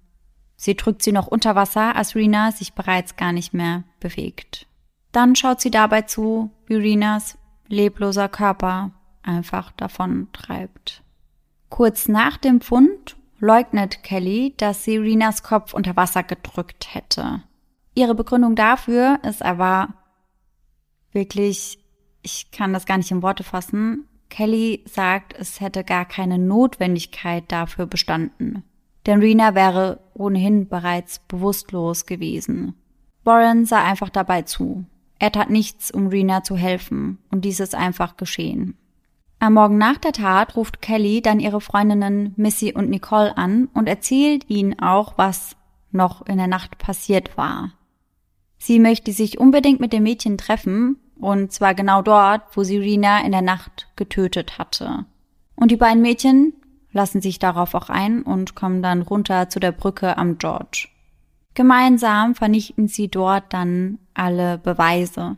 [SPEAKER 1] Sie drückt sie noch unter Wasser, als Rina sich bereits gar nicht mehr bewegt. Dann schaut sie dabei zu, wie Rinas lebloser Körper einfach davon treibt. Kurz nach dem Fund leugnet Kelly, dass sie Rinas Kopf unter Wasser gedrückt hätte. Ihre Begründung dafür ist aber wirklich, ich kann das gar nicht in Worte fassen. Kelly sagt, es hätte gar keine Notwendigkeit dafür bestanden. Denn Rina wäre ohnehin bereits bewusstlos gewesen. Warren sah einfach dabei zu. Er tat nichts, um Rina zu helfen, und dies ist einfach geschehen. Am Morgen nach der Tat ruft Kelly dann ihre Freundinnen Missy und Nicole an und erzählt ihnen auch, was noch in der Nacht passiert war. Sie möchte sich unbedingt mit dem Mädchen treffen, und zwar genau dort, wo sie Rina in der Nacht getötet hatte. Und die beiden Mädchen lassen sich darauf auch ein und kommen dann runter zu der Brücke am George. Gemeinsam vernichten sie dort dann alle Beweise.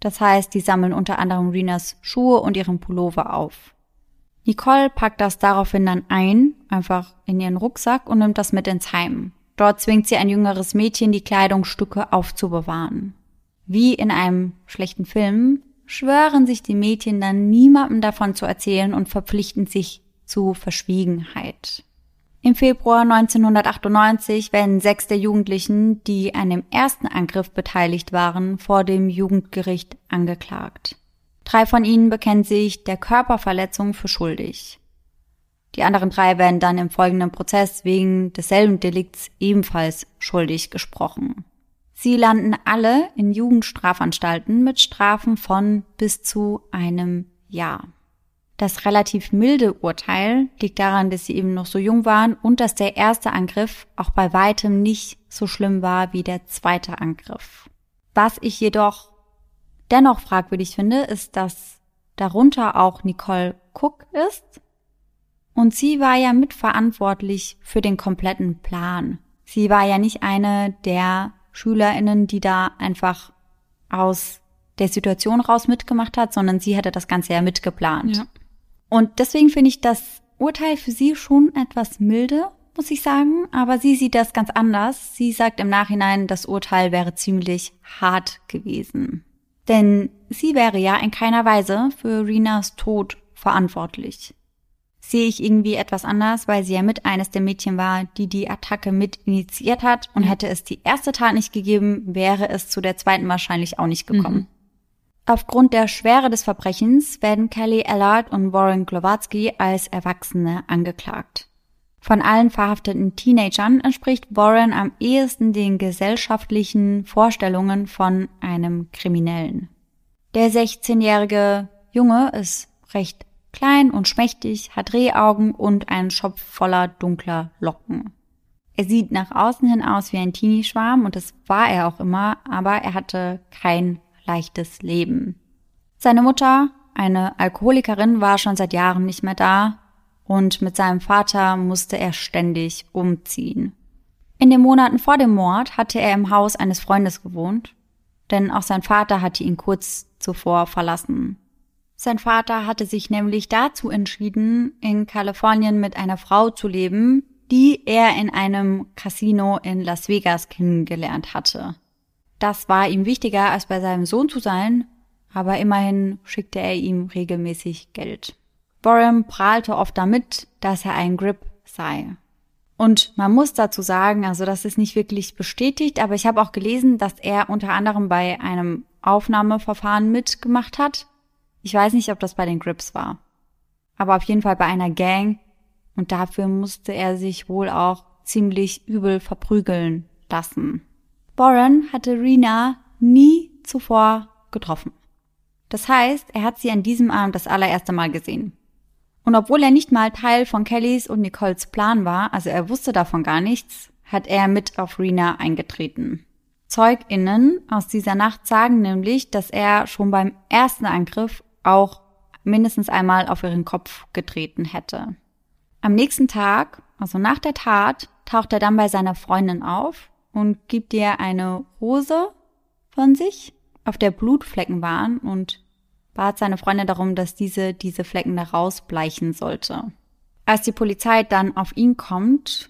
[SPEAKER 1] Das heißt, die sammeln unter anderem Rinas Schuhe und ihren Pullover auf. Nicole packt das daraufhin dann ein, einfach in ihren Rucksack und nimmt das mit ins Heim. Dort zwingt sie ein jüngeres Mädchen, die Kleidungsstücke aufzubewahren. Wie in einem schlechten Film schwören sich die Mädchen dann niemandem davon zu erzählen und verpflichten sich zu Verschwiegenheit. Im Februar 1998 werden sechs der Jugendlichen, die an dem ersten Angriff beteiligt waren, vor dem Jugendgericht angeklagt. Drei von ihnen bekennen sich der Körperverletzung für schuldig. Die anderen drei werden dann im folgenden Prozess wegen desselben Delikts ebenfalls schuldig gesprochen. Sie landen alle in Jugendstrafanstalten mit Strafen von bis zu einem Jahr. Das relativ milde Urteil liegt daran, dass sie eben noch so jung waren und dass der erste Angriff auch bei weitem nicht so schlimm war wie der zweite Angriff. Was ich jedoch dennoch fragwürdig finde, ist, dass darunter auch Nicole Cook ist. Und sie war ja mitverantwortlich für den kompletten Plan. Sie war ja nicht eine der Schülerinnen, die da einfach aus der Situation raus mitgemacht hat, sondern sie hatte das Ganze ja mitgeplant. Ja. Und deswegen finde ich das Urteil für sie schon etwas milde, muss ich sagen. Aber sie sieht das ganz anders. Sie sagt im Nachhinein, das Urteil wäre ziemlich hart gewesen. Denn sie wäre ja in keiner Weise für Rinas Tod verantwortlich. Sehe ich irgendwie etwas anders, weil sie ja mit eines der Mädchen war, die die Attacke mit initiiert hat und hätte es die erste Tat nicht gegeben, wäre es zu der zweiten wahrscheinlich auch nicht gekommen. Mhm. Aufgrund der Schwere des Verbrechens werden Kelly Allard und Warren Glowatsky als Erwachsene angeklagt. Von allen verhafteten Teenagern entspricht Warren am ehesten den gesellschaftlichen Vorstellungen von einem Kriminellen. Der 16-jährige Junge ist recht klein und schmächtig, hat Rehaugen und einen Schopf voller dunkler Locken. Er sieht nach außen hin aus wie ein Teenie-Schwarm und das war er auch immer, aber er hatte kein leichtes Leben. Seine Mutter, eine Alkoholikerin, war schon seit Jahren nicht mehr da und mit seinem Vater musste er ständig umziehen. In den Monaten vor dem Mord hatte er im Haus eines Freundes gewohnt, denn auch sein Vater hatte ihn kurz zuvor verlassen. Sein Vater hatte sich nämlich dazu entschieden, in Kalifornien mit einer Frau zu leben, die er in einem Casino in Las Vegas kennengelernt hatte. Das war ihm wichtiger, als bei seinem Sohn zu sein, aber immerhin schickte er ihm regelmäßig Geld. Borum prahlte oft damit, dass er ein Grip sei. Und man muss dazu sagen, also das ist nicht wirklich bestätigt, aber ich habe auch gelesen, dass er unter anderem bei einem Aufnahmeverfahren mitgemacht hat. Ich weiß nicht, ob das bei den Grips war. Aber auf jeden Fall bei einer Gang. Und dafür musste er sich wohl auch ziemlich übel verprügeln lassen. Warren hatte Rena nie zuvor getroffen. Das heißt, er hat sie an diesem Abend das allererste Mal gesehen. Und obwohl er nicht mal Teil von Kellys und Nicoles Plan war, also er wusste davon gar nichts, hat er mit auf Rena eingetreten. ZeugInnen aus dieser Nacht sagen nämlich, dass er schon beim ersten Angriff auch mindestens einmal auf ihren Kopf getreten hätte. Am nächsten Tag, also nach der Tat, taucht er dann bei seiner Freundin auf und gibt ihr eine Hose von sich, auf der Blutflecken waren und bat seine Freundin darum, dass diese diese Flecken da rausbleichen sollte. Als die Polizei dann auf ihn kommt,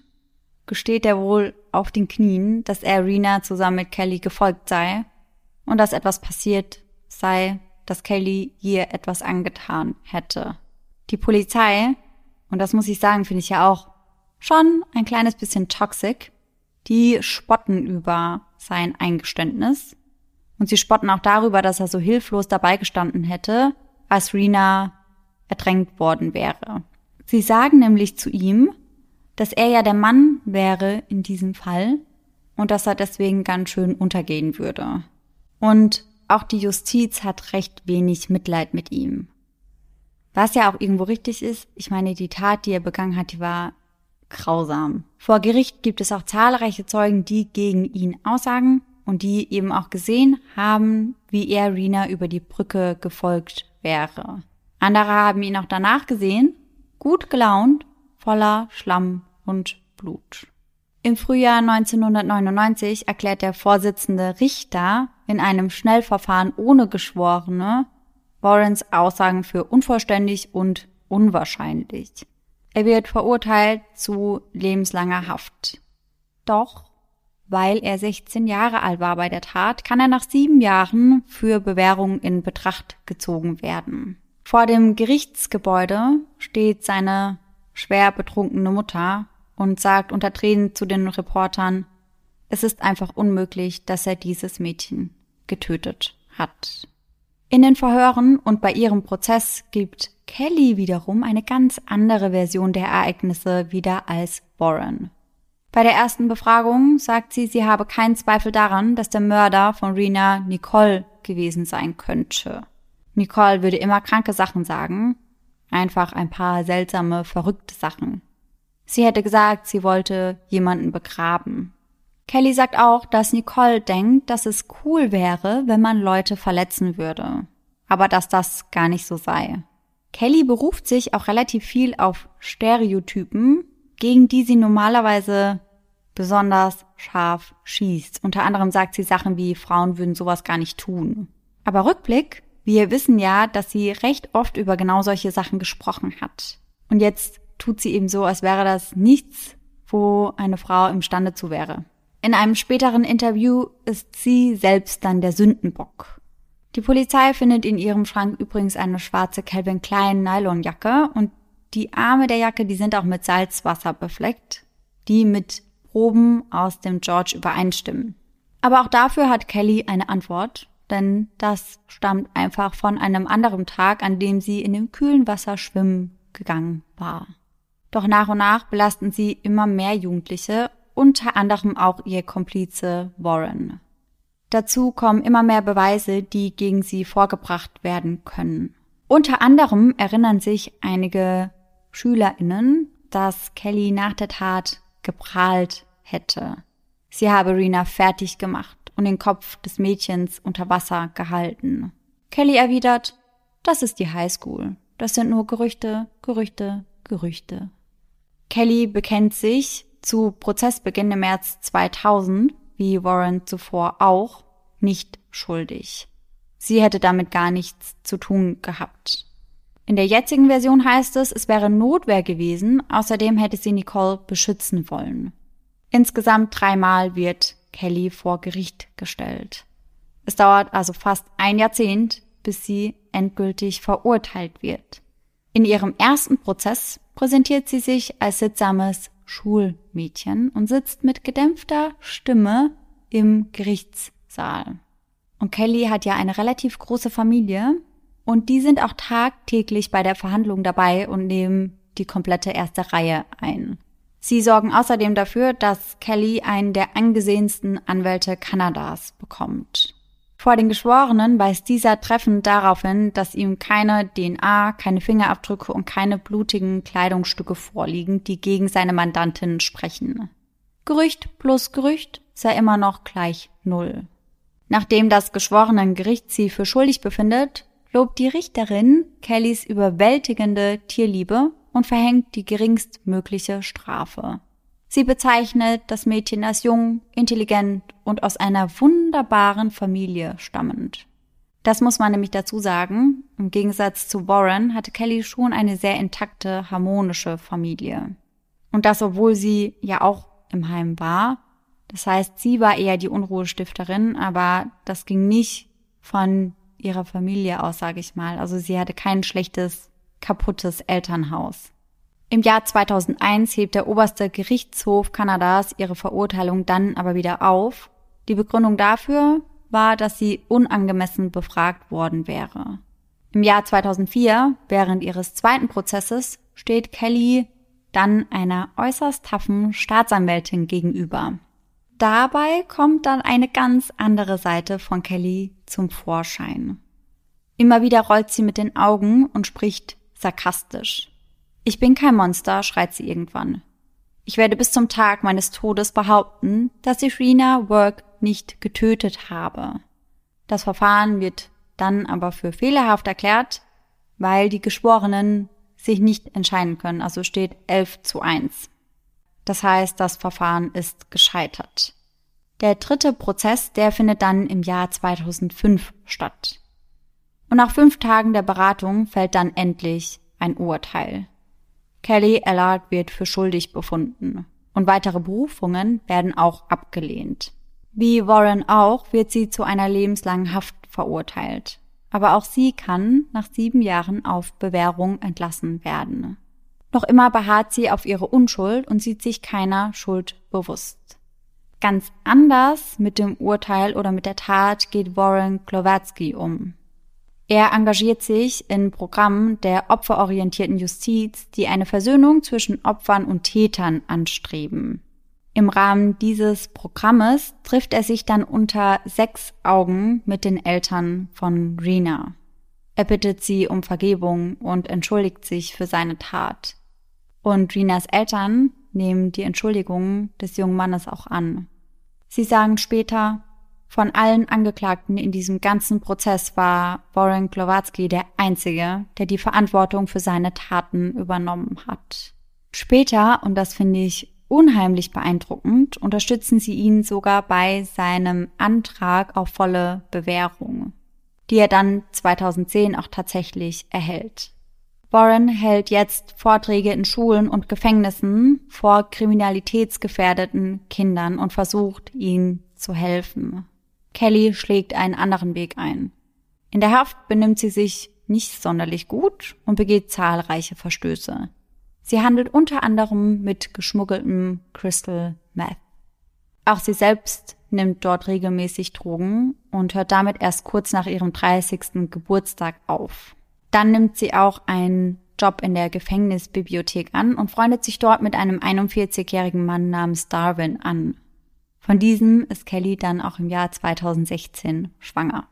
[SPEAKER 1] gesteht er wohl auf den Knien, dass er Rena zusammen mit Kelly gefolgt sei und dass etwas passiert sei, dass Kelly ihr etwas angetan hätte. Die Polizei, und das muss ich sagen, finde ich ja auch schon ein kleines bisschen toxic, die spotten über sein Eingeständnis. Und sie spotten auch darüber, dass er so hilflos dabei gestanden hätte, als Rena ertränkt worden wäre. Sie sagen nämlich zu ihm, dass er ja der Mann wäre in diesem Fall und dass er deswegen ganz schön untergehen würde. Und auch die Justiz hat recht wenig Mitleid mit ihm. Was ja auch irgendwo richtig ist, ich meine, die Tat, die er begangen hat, die war grausam. Vor Gericht gibt es auch zahlreiche Zeugen, die gegen ihn aussagen und die eben auch gesehen haben, wie er Rina über die Brücke gefolgt wäre. Andere haben ihn auch danach gesehen, gut gelaunt, voller Schlamm und Blut. Im Frühjahr 1999 erklärt der Vorsitzende Richter in einem Schnellverfahren ohne Geschworene Warrens Aussagen für unvollständig und unwahrscheinlich. Er wird verurteilt zu lebenslanger Haft. Doch, weil er 16 Jahre alt war bei der Tat, kann er nach sieben Jahren für Bewährung in Betracht gezogen werden. Vor dem Gerichtsgebäude steht seine schwer betrunkene Mutter und sagt unter Tränen zu den Reportern, es ist einfach unmöglich, dass er dieses Mädchen getötet hat. In den Verhören und bei ihrem Prozess gibt Kelly wiederum eine ganz andere Version der Ereignisse wieder als Warren. Bei der ersten Befragung sagt sie, sie habe keinen Zweifel daran, dass der Mörder von Rena Nicole gewesen sein könnte. Nicole würde immer kranke Sachen sagen, einfach ein paar seltsame, verrückte Sachen. Sie hätte gesagt, sie wollte jemanden begraben. Kelly sagt auch, dass Nicole denkt, dass es cool wäre, wenn man Leute verletzen würde. Aber dass das gar nicht so sei. Kelly beruft sich auch relativ viel auf Stereotypen, gegen die sie normalerweise besonders scharf schießt. Unter anderem sagt sie Sachen wie Frauen würden sowas gar nicht tun. Aber Rückblick, wir wissen ja, dass sie recht oft über genau solche Sachen gesprochen hat. Und jetzt tut sie eben so, als wäre das nichts, wo eine Frau imstande zu wäre. In einem späteren Interview ist sie selbst dann der Sündenbock. Die Polizei findet in ihrem Schrank übrigens eine schwarze Calvin Klein Nylonjacke und die Arme der Jacke, die sind auch mit Salzwasser befleckt, die mit Proben aus dem George übereinstimmen. Aber auch dafür hat Kelly eine Antwort, denn das stammt einfach von einem anderen Tag, an dem sie in dem kühlen Wasser schwimmen gegangen war. Doch nach und nach belasten sie immer mehr Jugendliche, unter anderem auch ihr Komplize Warren. Dazu kommen immer mehr Beweise, die gegen sie vorgebracht werden können. Unter anderem erinnern sich einige SchülerInnen, dass Kelly nach der Tat geprahlt hätte. Sie habe Rena fertig gemacht und den Kopf des Mädchens unter Wasser gehalten. Kelly erwidert, das ist die Highschool. Das sind nur Gerüchte, Gerüchte, Gerüchte. Kelly bekennt sich zu Prozessbeginn im März 2000, wie Warren zuvor auch, nicht schuldig. Sie hätte damit gar nichts zu tun gehabt. In der jetzigen Version heißt es, es wäre Notwehr gewesen, außerdem hätte sie Nicole beschützen wollen. Insgesamt dreimal wird Kelly vor Gericht gestellt. Es dauert also fast ein Jahrzehnt, bis sie endgültig verurteilt wird. In ihrem ersten Prozess präsentiert sie sich als sittsames, Schulmädchen und sitzt mit gedämpfter Stimme im Gerichtssaal. Und Kelly hat ja eine relativ große Familie und die sind auch tagtäglich bei der Verhandlung dabei und nehmen die komplette erste Reihe ein. Sie sorgen außerdem dafür, dass Kelly einen der angesehensten Anwälte Kanadas bekommt. Vor den Geschworenen weist dieser treffend darauf hin, dass ihm keine DNA, keine Fingerabdrücke und keine blutigen Kleidungsstücke vorliegen, die gegen seine Mandantin sprechen. Gerücht plus Gerücht sei immer noch gleich Null. Nachdem das Geschworenengericht sie für schuldig befindet, lobt die Richterin Kellys überwältigende Tierliebe und verhängt die geringstmögliche Strafe. Sie bezeichnet das Mädchen als jung, intelligent und aus einer wunderbaren Familie stammend. Das muss man nämlich dazu sagen. Im Gegensatz zu Warren hatte Kelly schon eine sehr intakte, harmonische Familie. Und das, obwohl sie ja auch im Heim war. Das heißt, sie war eher die Unruhestifterin, aber das ging nicht von ihrer Familie aus, sage ich mal. Also sie hatte kein schlechtes, kaputtes Elternhaus. Im Jahr 2001 hebt der oberste Gerichtshof Kanadas ihre Verurteilung dann aber wieder auf. Die Begründung dafür war, dass sie unangemessen befragt worden wäre. Im Jahr 2004, während ihres zweiten Prozesses, steht Kelly dann einer äußerst taffen Staatsanwältin gegenüber. Dabei kommt dann eine ganz andere Seite von Kelly zum Vorschein. Immer wieder rollt sie mit den Augen und spricht sarkastisch. Ich bin kein Monster, schreit sie irgendwann. Ich werde bis zum Tag meines Todes behaupten, dass ich Rena Work nicht getötet habe. Das Verfahren wird dann aber für fehlerhaft erklärt, weil die Geschworenen sich nicht entscheiden können, also steht 11 zu 1. Das heißt, das Verfahren ist gescheitert. Der dritte Prozess, der findet dann im Jahr 2005 statt. Und nach fünf Tagen der Beratung fällt dann endlich ein Urteil. Kelly Allard wird für schuldig befunden und weitere Berufungen werden auch abgelehnt. Wie Warren auch wird sie zu einer lebenslangen Haft verurteilt. Aber auch sie kann nach sieben Jahren auf Bewährung entlassen werden. Noch immer beharrt sie auf ihre Unschuld und sieht sich keiner Schuld bewusst. Ganz anders mit dem Urteil oder mit der Tat geht Warren Glowatsky um. Er engagiert sich in Programmen der opferorientierten Justiz, die eine Versöhnung zwischen Opfern und Tätern anstreben. Im Rahmen dieses Programmes trifft er sich dann unter sechs Augen mit den Eltern von Rena. Er bittet sie um Vergebung und entschuldigt sich für seine Tat. Und Renas Eltern nehmen die Entschuldigung des jungen Mannes auch an. Sie sagen später, von allen Angeklagten in diesem ganzen Prozess war Warren Glowatsky der Einzige, der die Verantwortung für seine Taten übernommen hat. Später, und das finde ich unheimlich beeindruckend, unterstützen sie ihn sogar bei seinem Antrag auf volle Bewährung, die er dann 2010 auch tatsächlich erhält. Warren hält jetzt Vorträge in Schulen und Gefängnissen vor kriminalitätsgefährdeten Kindern und versucht, ihnen zu helfen. Kelly schlägt einen anderen Weg ein. In der Haft benimmt sie sich nicht sonderlich gut und begeht zahlreiche Verstöße. Sie handelt unter anderem mit geschmuggeltem Crystal Meth. Auch sie selbst nimmt dort regelmäßig Drogen und hört damit erst kurz nach ihrem 30. Geburtstag auf. Dann nimmt sie auch einen Job in der Gefängnisbibliothek an und freundet sich dort mit einem 41-jährigen Mann namens Darwin an. Von diesem ist Kelly dann auch im Jahr 2016 schwanger.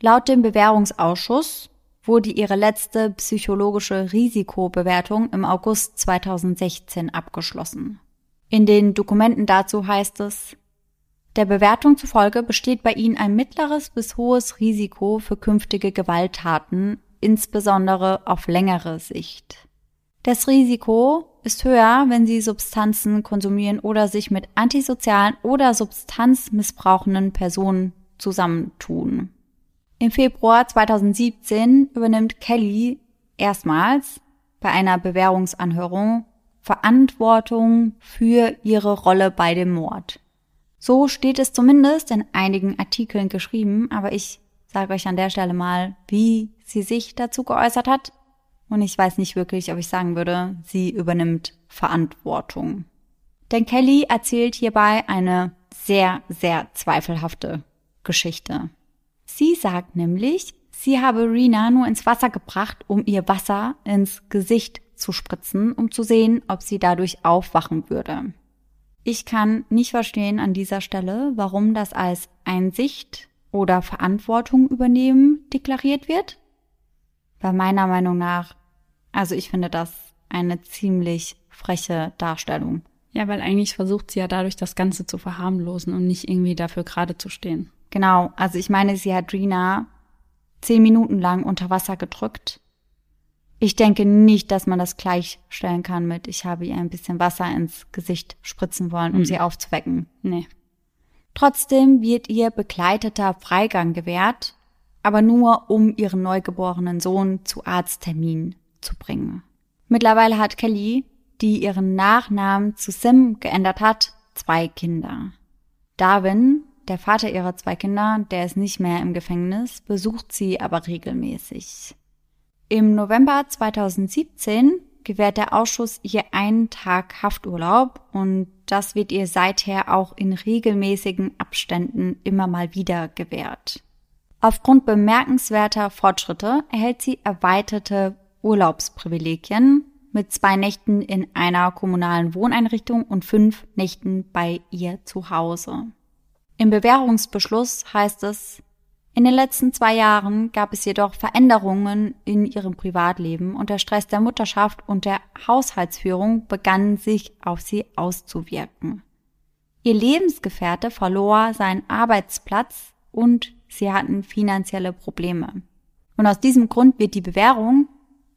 [SPEAKER 1] Laut dem Bewährungsausschuss wurde ihre letzte psychologische Risikobewertung im August 2016 abgeschlossen. In den Dokumenten dazu heißt es, der Bewertung zufolge besteht bei ihnen ein mittleres bis hohes Risiko für künftige Gewalttaten, insbesondere auf längere Sicht. Das Risiko ist höher, wenn sie Substanzen konsumieren oder sich mit antisozialen oder substanzmissbrauchenden Personen zusammentun. Im Februar 2017 übernimmt Kelly erstmals bei einer Bewährungsanhörung Verantwortung für ihre Rolle bei dem Mord. So steht es zumindest in einigen Artikeln geschrieben, aber ich sage euch an der Stelle mal, wie sie sich dazu geäußert hat und ich weiß nicht wirklich, ob ich sagen würde, sie übernimmt Verantwortung. Denn Kelly erzählt hierbei eine sehr, sehr zweifelhafte Geschichte. Sie sagt nämlich, sie habe Rena nur ins Wasser gebracht, um ihr Wasser ins Gesicht zu spritzen, um zu sehen, ob sie dadurch aufwachen würde. Ich kann nicht verstehen an dieser Stelle, warum das als Einsicht oder Verantwortung übernehmen deklariert wird. Weil meiner Meinung nach, also ich finde das eine ziemlich freche Darstellung.
[SPEAKER 2] Ja, weil eigentlich versucht sie ja dadurch das Ganze zu verharmlosen und nicht irgendwie dafür gerade zu stehen.
[SPEAKER 1] Genau, also ich meine, sie hat Rina zehn Minuten lang unter Wasser gedrückt. Ich denke nicht, dass man das gleichstellen kann mit, ich habe ihr ein bisschen Wasser ins Gesicht spritzen wollen, um mhm. sie aufzuwecken.
[SPEAKER 2] Nee.
[SPEAKER 1] Trotzdem wird ihr begleiteter Freigang gewährt, aber nur um ihren neugeborenen Sohn zu Arzttermin zu bringen. Mittlerweile hat Kelly, die ihren Nachnamen zu Sim geändert hat, zwei Kinder. Darwin, der Vater ihrer zwei Kinder, der ist nicht mehr im Gefängnis, besucht sie aber regelmäßig. Im November 2017 gewährt der Ausschuss ihr einen Tag Hafturlaub und das wird ihr seither auch in regelmäßigen Abständen immer mal wieder gewährt. Aufgrund bemerkenswerter Fortschritte erhält sie erweiterte Urlaubsprivilegien mit zwei Nächten in einer kommunalen Wohneinrichtung und fünf Nächten bei ihr zu Hause. Im Bewährungsbeschluss heißt es, in den letzten zwei Jahren gab es jedoch Veränderungen in ihrem Privatleben und der Stress der Mutterschaft und der Haushaltsführung begann sich auf sie auszuwirken. Ihr Lebensgefährte verlor seinen Arbeitsplatz und sie hatten finanzielle Probleme. Und aus diesem Grund wird die Bewährung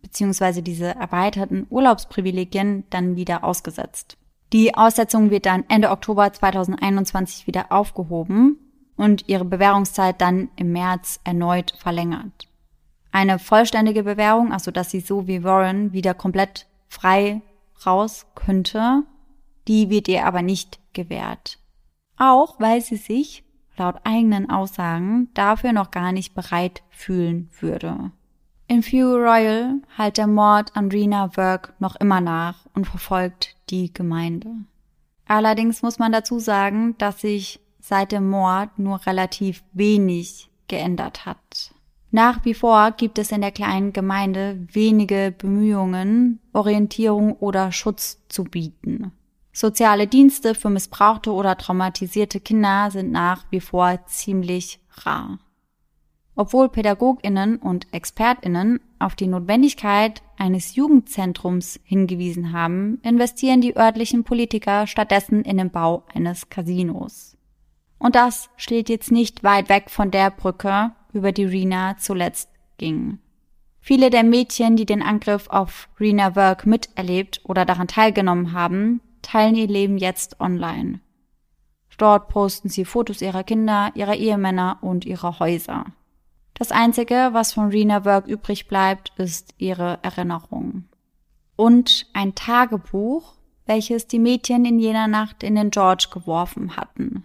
[SPEAKER 1] bzw. diese erweiterten Urlaubsprivilegien dann wieder ausgesetzt. Die Aussetzung wird dann Ende Oktober 2021 wieder aufgehoben und ihre Bewährungszeit dann im März erneut verlängert. Eine vollständige Bewährung, also dass sie so wie Warren wieder komplett frei raus könnte, die wird ihr aber nicht gewährt. Auch weil sie sich, laut eigenen Aussagen, dafür noch gar nicht bereit fühlen würde. In Few Royal halt der Mord an Rena Work noch immer nach und verfolgt die Gemeinde. Allerdings muss man dazu sagen, dass sich seit dem Mord nur relativ wenig geändert hat. Nach wie vor gibt es in der kleinen Gemeinde wenige Bemühungen, Orientierung oder Schutz zu bieten. Soziale Dienste für missbrauchte oder traumatisierte Kinder sind nach wie vor ziemlich rar. Obwohl Pädagoginnen und Expertinnen auf die Notwendigkeit eines Jugendzentrums hingewiesen haben, investieren die örtlichen Politiker stattdessen in den Bau eines Casinos. Und das steht jetzt nicht weit weg von der Brücke, über die Rena zuletzt ging. Viele der Mädchen, die den Angriff auf Rena Work miterlebt oder daran teilgenommen haben, teilen ihr Leben jetzt online. Dort posten sie Fotos ihrer Kinder, ihrer Ehemänner und ihrer Häuser. Das Einzige, was von Rena Work übrig bleibt, ist ihre Erinnerung. Und ein Tagebuch, welches die Mädchen in jener Nacht in den George geworfen hatten.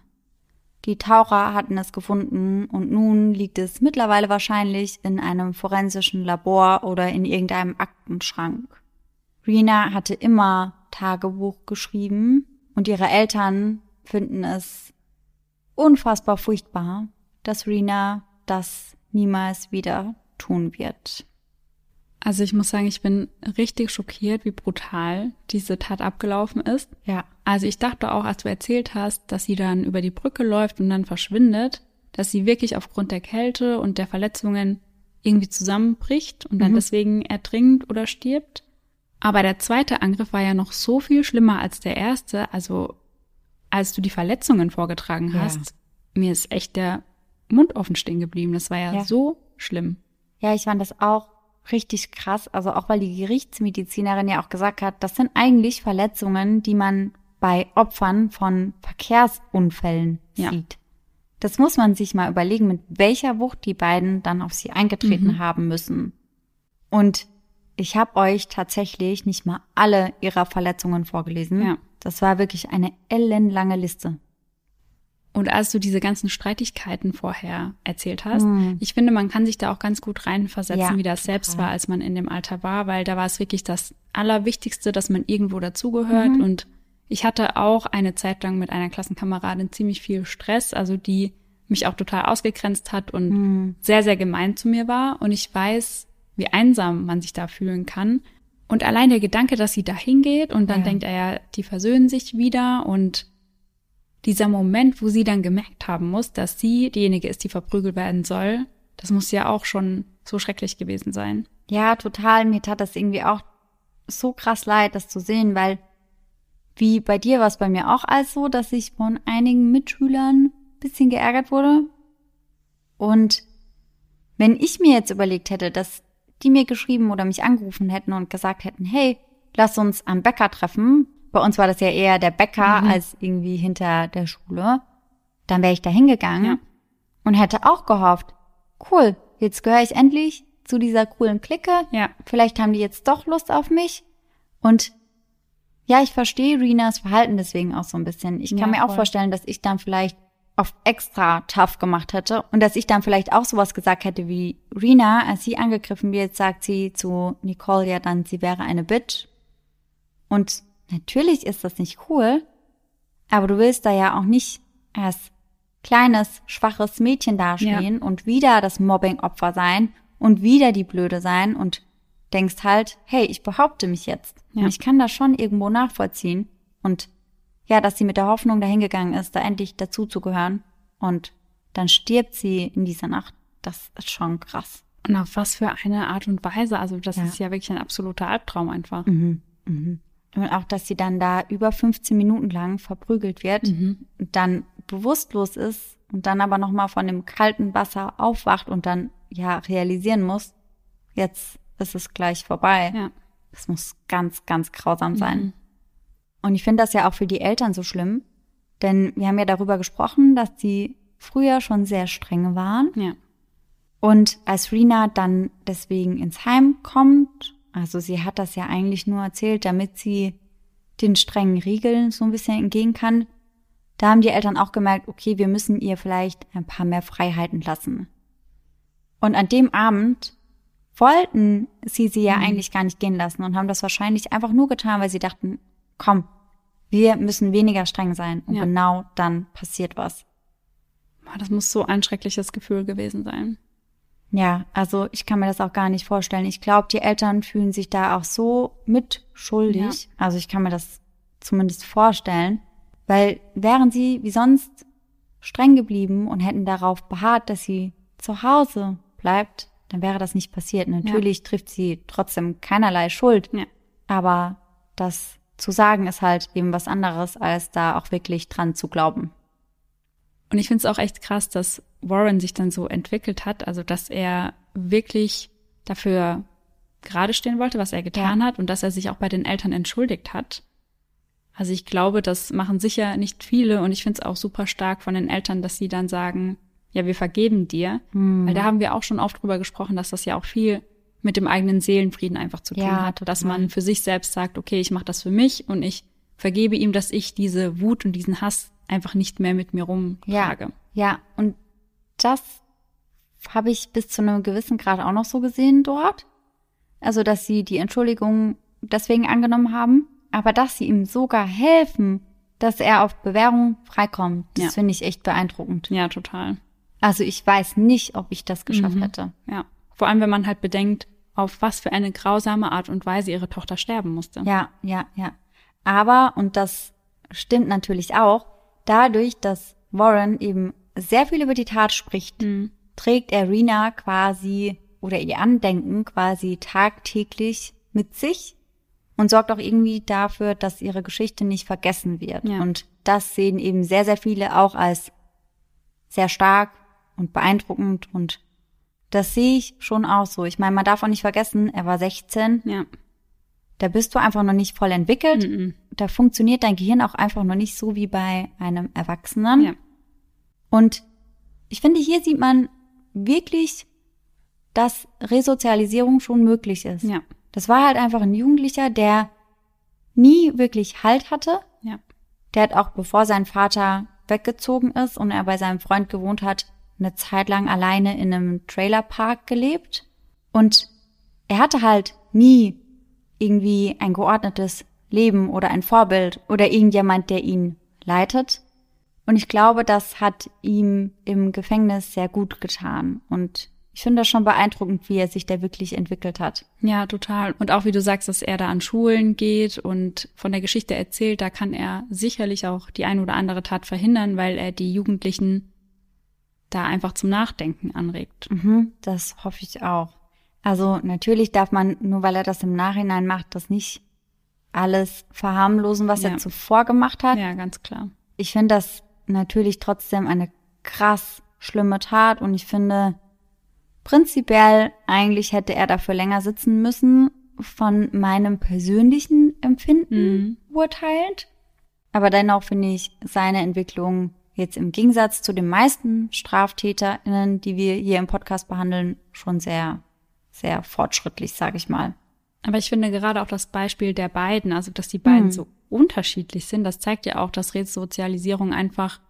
[SPEAKER 1] Die Taucher hatten es gefunden und nun liegt es mittlerweile wahrscheinlich in einem forensischen Labor oder in irgendeinem Aktenschrank. Rena hatte immer Tagebuch geschrieben und ihre Eltern finden es unfassbar furchtbar, dass Rena das niemals wieder tun wird.
[SPEAKER 2] Also ich muss sagen, ich bin richtig schockiert, wie brutal diese Tat abgelaufen ist.
[SPEAKER 1] Ja.
[SPEAKER 2] Also ich dachte auch, als du erzählt hast, dass sie dann über die Brücke läuft und dann verschwindet, dass sie wirklich aufgrund der Kälte und der Verletzungen irgendwie zusammenbricht und dann mhm. deswegen ertrinkt oder stirbt. Aber der zweite Angriff war ja noch so viel schlimmer als der erste. Also als du die Verletzungen vorgetragen hast, ja. mir ist echt der Mund offen stehen geblieben. Das war ja, ja. so schlimm.
[SPEAKER 1] Ja, ich fand das auch richtig krass. Also auch weil die Gerichtsmedizinerin ja auch gesagt hat, das sind eigentlich Verletzungen, die man bei Opfern von Verkehrsunfällen ja. sieht. Das muss man sich mal überlegen, mit welcher Wucht die beiden dann auf sie eingetreten mhm. haben müssen. Und ich habe euch tatsächlich nicht mal alle ihrer Verletzungen vorgelesen. Ja. Das war wirklich eine ellenlange Liste.
[SPEAKER 2] Und als du diese ganzen Streitigkeiten vorher erzählt hast, mhm. ich finde, man kann sich da auch ganz gut reinversetzen, ja, wie das selbst war, als man in dem Alter war, weil da war es wirklich das Allerwichtigste, dass man irgendwo dazugehört mhm. und ich hatte auch eine Zeit lang mit einer Klassenkameradin ziemlich viel Stress, also die mich auch total ausgegrenzt hat und
[SPEAKER 1] Mhm.
[SPEAKER 2] sehr, sehr gemein zu mir war. Und ich weiß, wie einsam man sich da fühlen kann. Und allein der Gedanke, dass sie da hingeht und dann
[SPEAKER 1] Ja.
[SPEAKER 2] denkt er ja, die versöhnen sich wieder und dieser Moment, wo sie dann gemerkt haben muss, dass sie diejenige ist, die verprügelt werden soll, das muss ja auch schon so schrecklich gewesen sein.
[SPEAKER 1] Ja, total. Mir tat das irgendwie auch so krass leid, das zu sehen, weil wie bei dir war es bei mir auch als so, dass ich von einigen Mitschülern ein bisschen geärgert wurde. Und wenn ich mir jetzt überlegt hätte, dass die mir geschrieben oder mich angerufen hätten und gesagt hätten, hey, lass uns am Bäcker treffen. Bei uns war das ja eher der Bäcker
[SPEAKER 2] Mhm.
[SPEAKER 1] als irgendwie hinter der Schule. Dann wäre ich da hingegangen
[SPEAKER 2] Ja.
[SPEAKER 1] und hätte auch gehofft, cool, jetzt gehöre ich endlich zu dieser coolen Clique.
[SPEAKER 2] Ja.
[SPEAKER 1] Vielleicht haben die jetzt doch Lust auf mich. Und ja, ich verstehe Rinas Verhalten deswegen auch so ein bisschen. Ich kann
[SPEAKER 2] Ja,
[SPEAKER 1] mir auch
[SPEAKER 2] voll.
[SPEAKER 1] vorstellen, dass ich dann vielleicht auf extra tough gemacht hätte und dass ich dann vielleicht auch sowas gesagt hätte wie Rina, als sie angegriffen wird, sagt sie zu Nicole ja dann, sie wäre eine Bitch. Und natürlich ist das nicht cool, aber du willst da ja auch nicht als kleines, schwaches Mädchen dastehen und wieder das Mobbing-Opfer sein und wieder die Blöde sein und denkst halt, hey, ich behaupte mich jetzt.
[SPEAKER 2] Ja.
[SPEAKER 1] Und ich kann das schon irgendwo nachvollziehen. Und ja, dass sie mit der Hoffnung dahingegangen ist, da endlich dazuzugehören. Und dann stirbt sie in dieser Nacht. Das ist schon krass.
[SPEAKER 2] Und auf was für eine Art und Weise. Also das
[SPEAKER 1] Ja.
[SPEAKER 2] ist ja wirklich ein absoluter Albtraum einfach.
[SPEAKER 1] Und auch, dass sie dann da über 15 Minuten lang verprügelt wird und dann bewusstlos ist und dann aber nochmal von dem kalten Wasser aufwacht und dann ja realisieren muss, jetzt ist es gleich vorbei.
[SPEAKER 2] Ja.
[SPEAKER 1] Das muss ganz, ganz grausam sein. Und ich finde das ja auch für die Eltern so schlimm, denn wir haben ja darüber gesprochen, dass die früher schon sehr streng waren.
[SPEAKER 2] Ja.
[SPEAKER 1] Und als Rina dann deswegen ins Heim kommt, also sie hat das ja eigentlich nur erzählt, damit sie den strengen Regeln so ein bisschen entgehen kann, da haben die Eltern auch gemerkt, okay, wir müssen ihr vielleicht ein paar mehr Freiheiten lassen. Und an dem Abend wollten sie sie ja eigentlich gar nicht gehen lassen und haben das wahrscheinlich einfach nur getan, weil sie dachten, komm, wir müssen weniger streng sein. Und
[SPEAKER 2] Ja.
[SPEAKER 1] genau dann passiert was.
[SPEAKER 2] Das muss so ein schreckliches Gefühl gewesen sein.
[SPEAKER 1] Ja, also ich kann mir das auch gar nicht vorstellen. Ich glaube, die Eltern fühlen sich da auch so mitschuldig. Also ich kann mir das zumindest vorstellen, weil wären sie wie sonst streng geblieben und hätten darauf beharrt, dass sie zu Hause bleibt, dann wäre das nicht passiert. Natürlich trifft sie trotzdem keinerlei Schuld,
[SPEAKER 2] Ja.
[SPEAKER 1] aber das zu sagen ist halt eben was anderes, als da auch wirklich dran zu glauben.
[SPEAKER 2] Und ich finde es auch echt krass, dass Warren sich dann so entwickelt hat, also dass er wirklich dafür gerade stehen wollte, was er getan hat und dass er sich auch bei den Eltern entschuldigt hat. Also ich glaube, das machen sicher nicht viele und ich finde es auch super stark von den Eltern, dass sie dann sagen, ja, wir vergeben dir. Weil da haben wir auch schon oft drüber gesprochen, dass das ja auch viel mit dem eigenen Seelenfrieden einfach zu tun
[SPEAKER 1] Ja,
[SPEAKER 2] hat, dass man für sich selbst sagt, okay, ich mache das für mich und ich vergebe ihm, dass ich diese Wut und diesen Hass einfach nicht mehr mit mir rumtrage.
[SPEAKER 1] Ja, ja, und das habe ich bis zu einem gewissen Grad auch noch so gesehen dort. Also, dass sie die Entschuldigung deswegen angenommen haben, aber dass sie ihm sogar helfen, dass er auf Bewährung freikommt, das
[SPEAKER 2] Ja.
[SPEAKER 1] finde ich echt beeindruckend.
[SPEAKER 2] Ja, total.
[SPEAKER 1] Also ich weiß nicht, ob ich das geschafft
[SPEAKER 2] Mhm.
[SPEAKER 1] hätte.
[SPEAKER 2] Ja. Vor allem, wenn man halt bedenkt, auf was für eine grausame Art und Weise ihre Tochter sterben musste.
[SPEAKER 1] Ja, ja, ja. Aber, und das stimmt natürlich auch, dadurch, dass Warren eben sehr viel über die Tat spricht,
[SPEAKER 2] Mhm.
[SPEAKER 1] trägt er Rina quasi oder ihr Andenken quasi tagtäglich mit sich und sorgt auch irgendwie dafür, dass ihre Geschichte nicht vergessen wird.
[SPEAKER 2] Ja.
[SPEAKER 1] Und das sehen eben sehr, sehr viele auch als sehr stark und beeindruckend und das sehe ich schon auch so. Ich meine, man darf auch nicht vergessen, er war 16,
[SPEAKER 2] Ja.
[SPEAKER 1] da bist du einfach noch nicht voll entwickelt.
[SPEAKER 2] Mhm.
[SPEAKER 1] Da funktioniert dein Gehirn auch einfach noch nicht so wie bei einem Erwachsenen.
[SPEAKER 2] Ja.
[SPEAKER 1] Und ich finde, hier sieht man wirklich, dass Resozialisierung schon möglich ist.
[SPEAKER 2] Ja.
[SPEAKER 1] Das war halt einfach ein Jugendlicher, der nie wirklich Halt hatte.
[SPEAKER 2] Ja.
[SPEAKER 1] Der hat auch, bevor sein Vater weggezogen ist und er bei seinem Freund gewohnt hat, eine Zeit lang alleine in einem Trailerpark gelebt. Und er hatte halt nie irgendwie ein geordnetes Leben oder ein Vorbild oder irgendjemand, der ihn leitet. Und ich glaube, das hat ihm im Gefängnis sehr gut getan. Und ich finde das schon beeindruckend, wie er sich da wirklich entwickelt hat.
[SPEAKER 2] Ja, total. Und auch wie du sagst, dass er da an Schulen geht und von der Geschichte erzählt, da kann er sicherlich auch die ein oder andere Tat verhindern, weil er die Jugendlichen da einfach zum Nachdenken anregt.
[SPEAKER 1] Mhm, das hoffe ich auch. Also natürlich darf man, nur weil er das im Nachhinein macht, das nicht alles verharmlosen, was
[SPEAKER 2] Ja.
[SPEAKER 1] er zuvor gemacht hat.
[SPEAKER 2] Ja, ganz klar.
[SPEAKER 1] Ich finde das natürlich trotzdem eine krass schlimme Tat und ich finde prinzipiell eigentlich hätte er dafür länger sitzen müssen, von meinem persönlichen Empfinden
[SPEAKER 2] Mhm.
[SPEAKER 1] urteilt. Aber dennoch finde ich seine Entwicklung jetzt im Gegensatz zu den meisten StraftäterInnen, die wir hier im Podcast behandeln, schon sehr, sehr fortschrittlich, sage ich mal.
[SPEAKER 2] Aber ich finde gerade auch das Beispiel der beiden, also dass die beiden
[SPEAKER 1] Hm.
[SPEAKER 2] so unterschiedlich sind, das zeigt ja auch, dass Resozialisierung einfach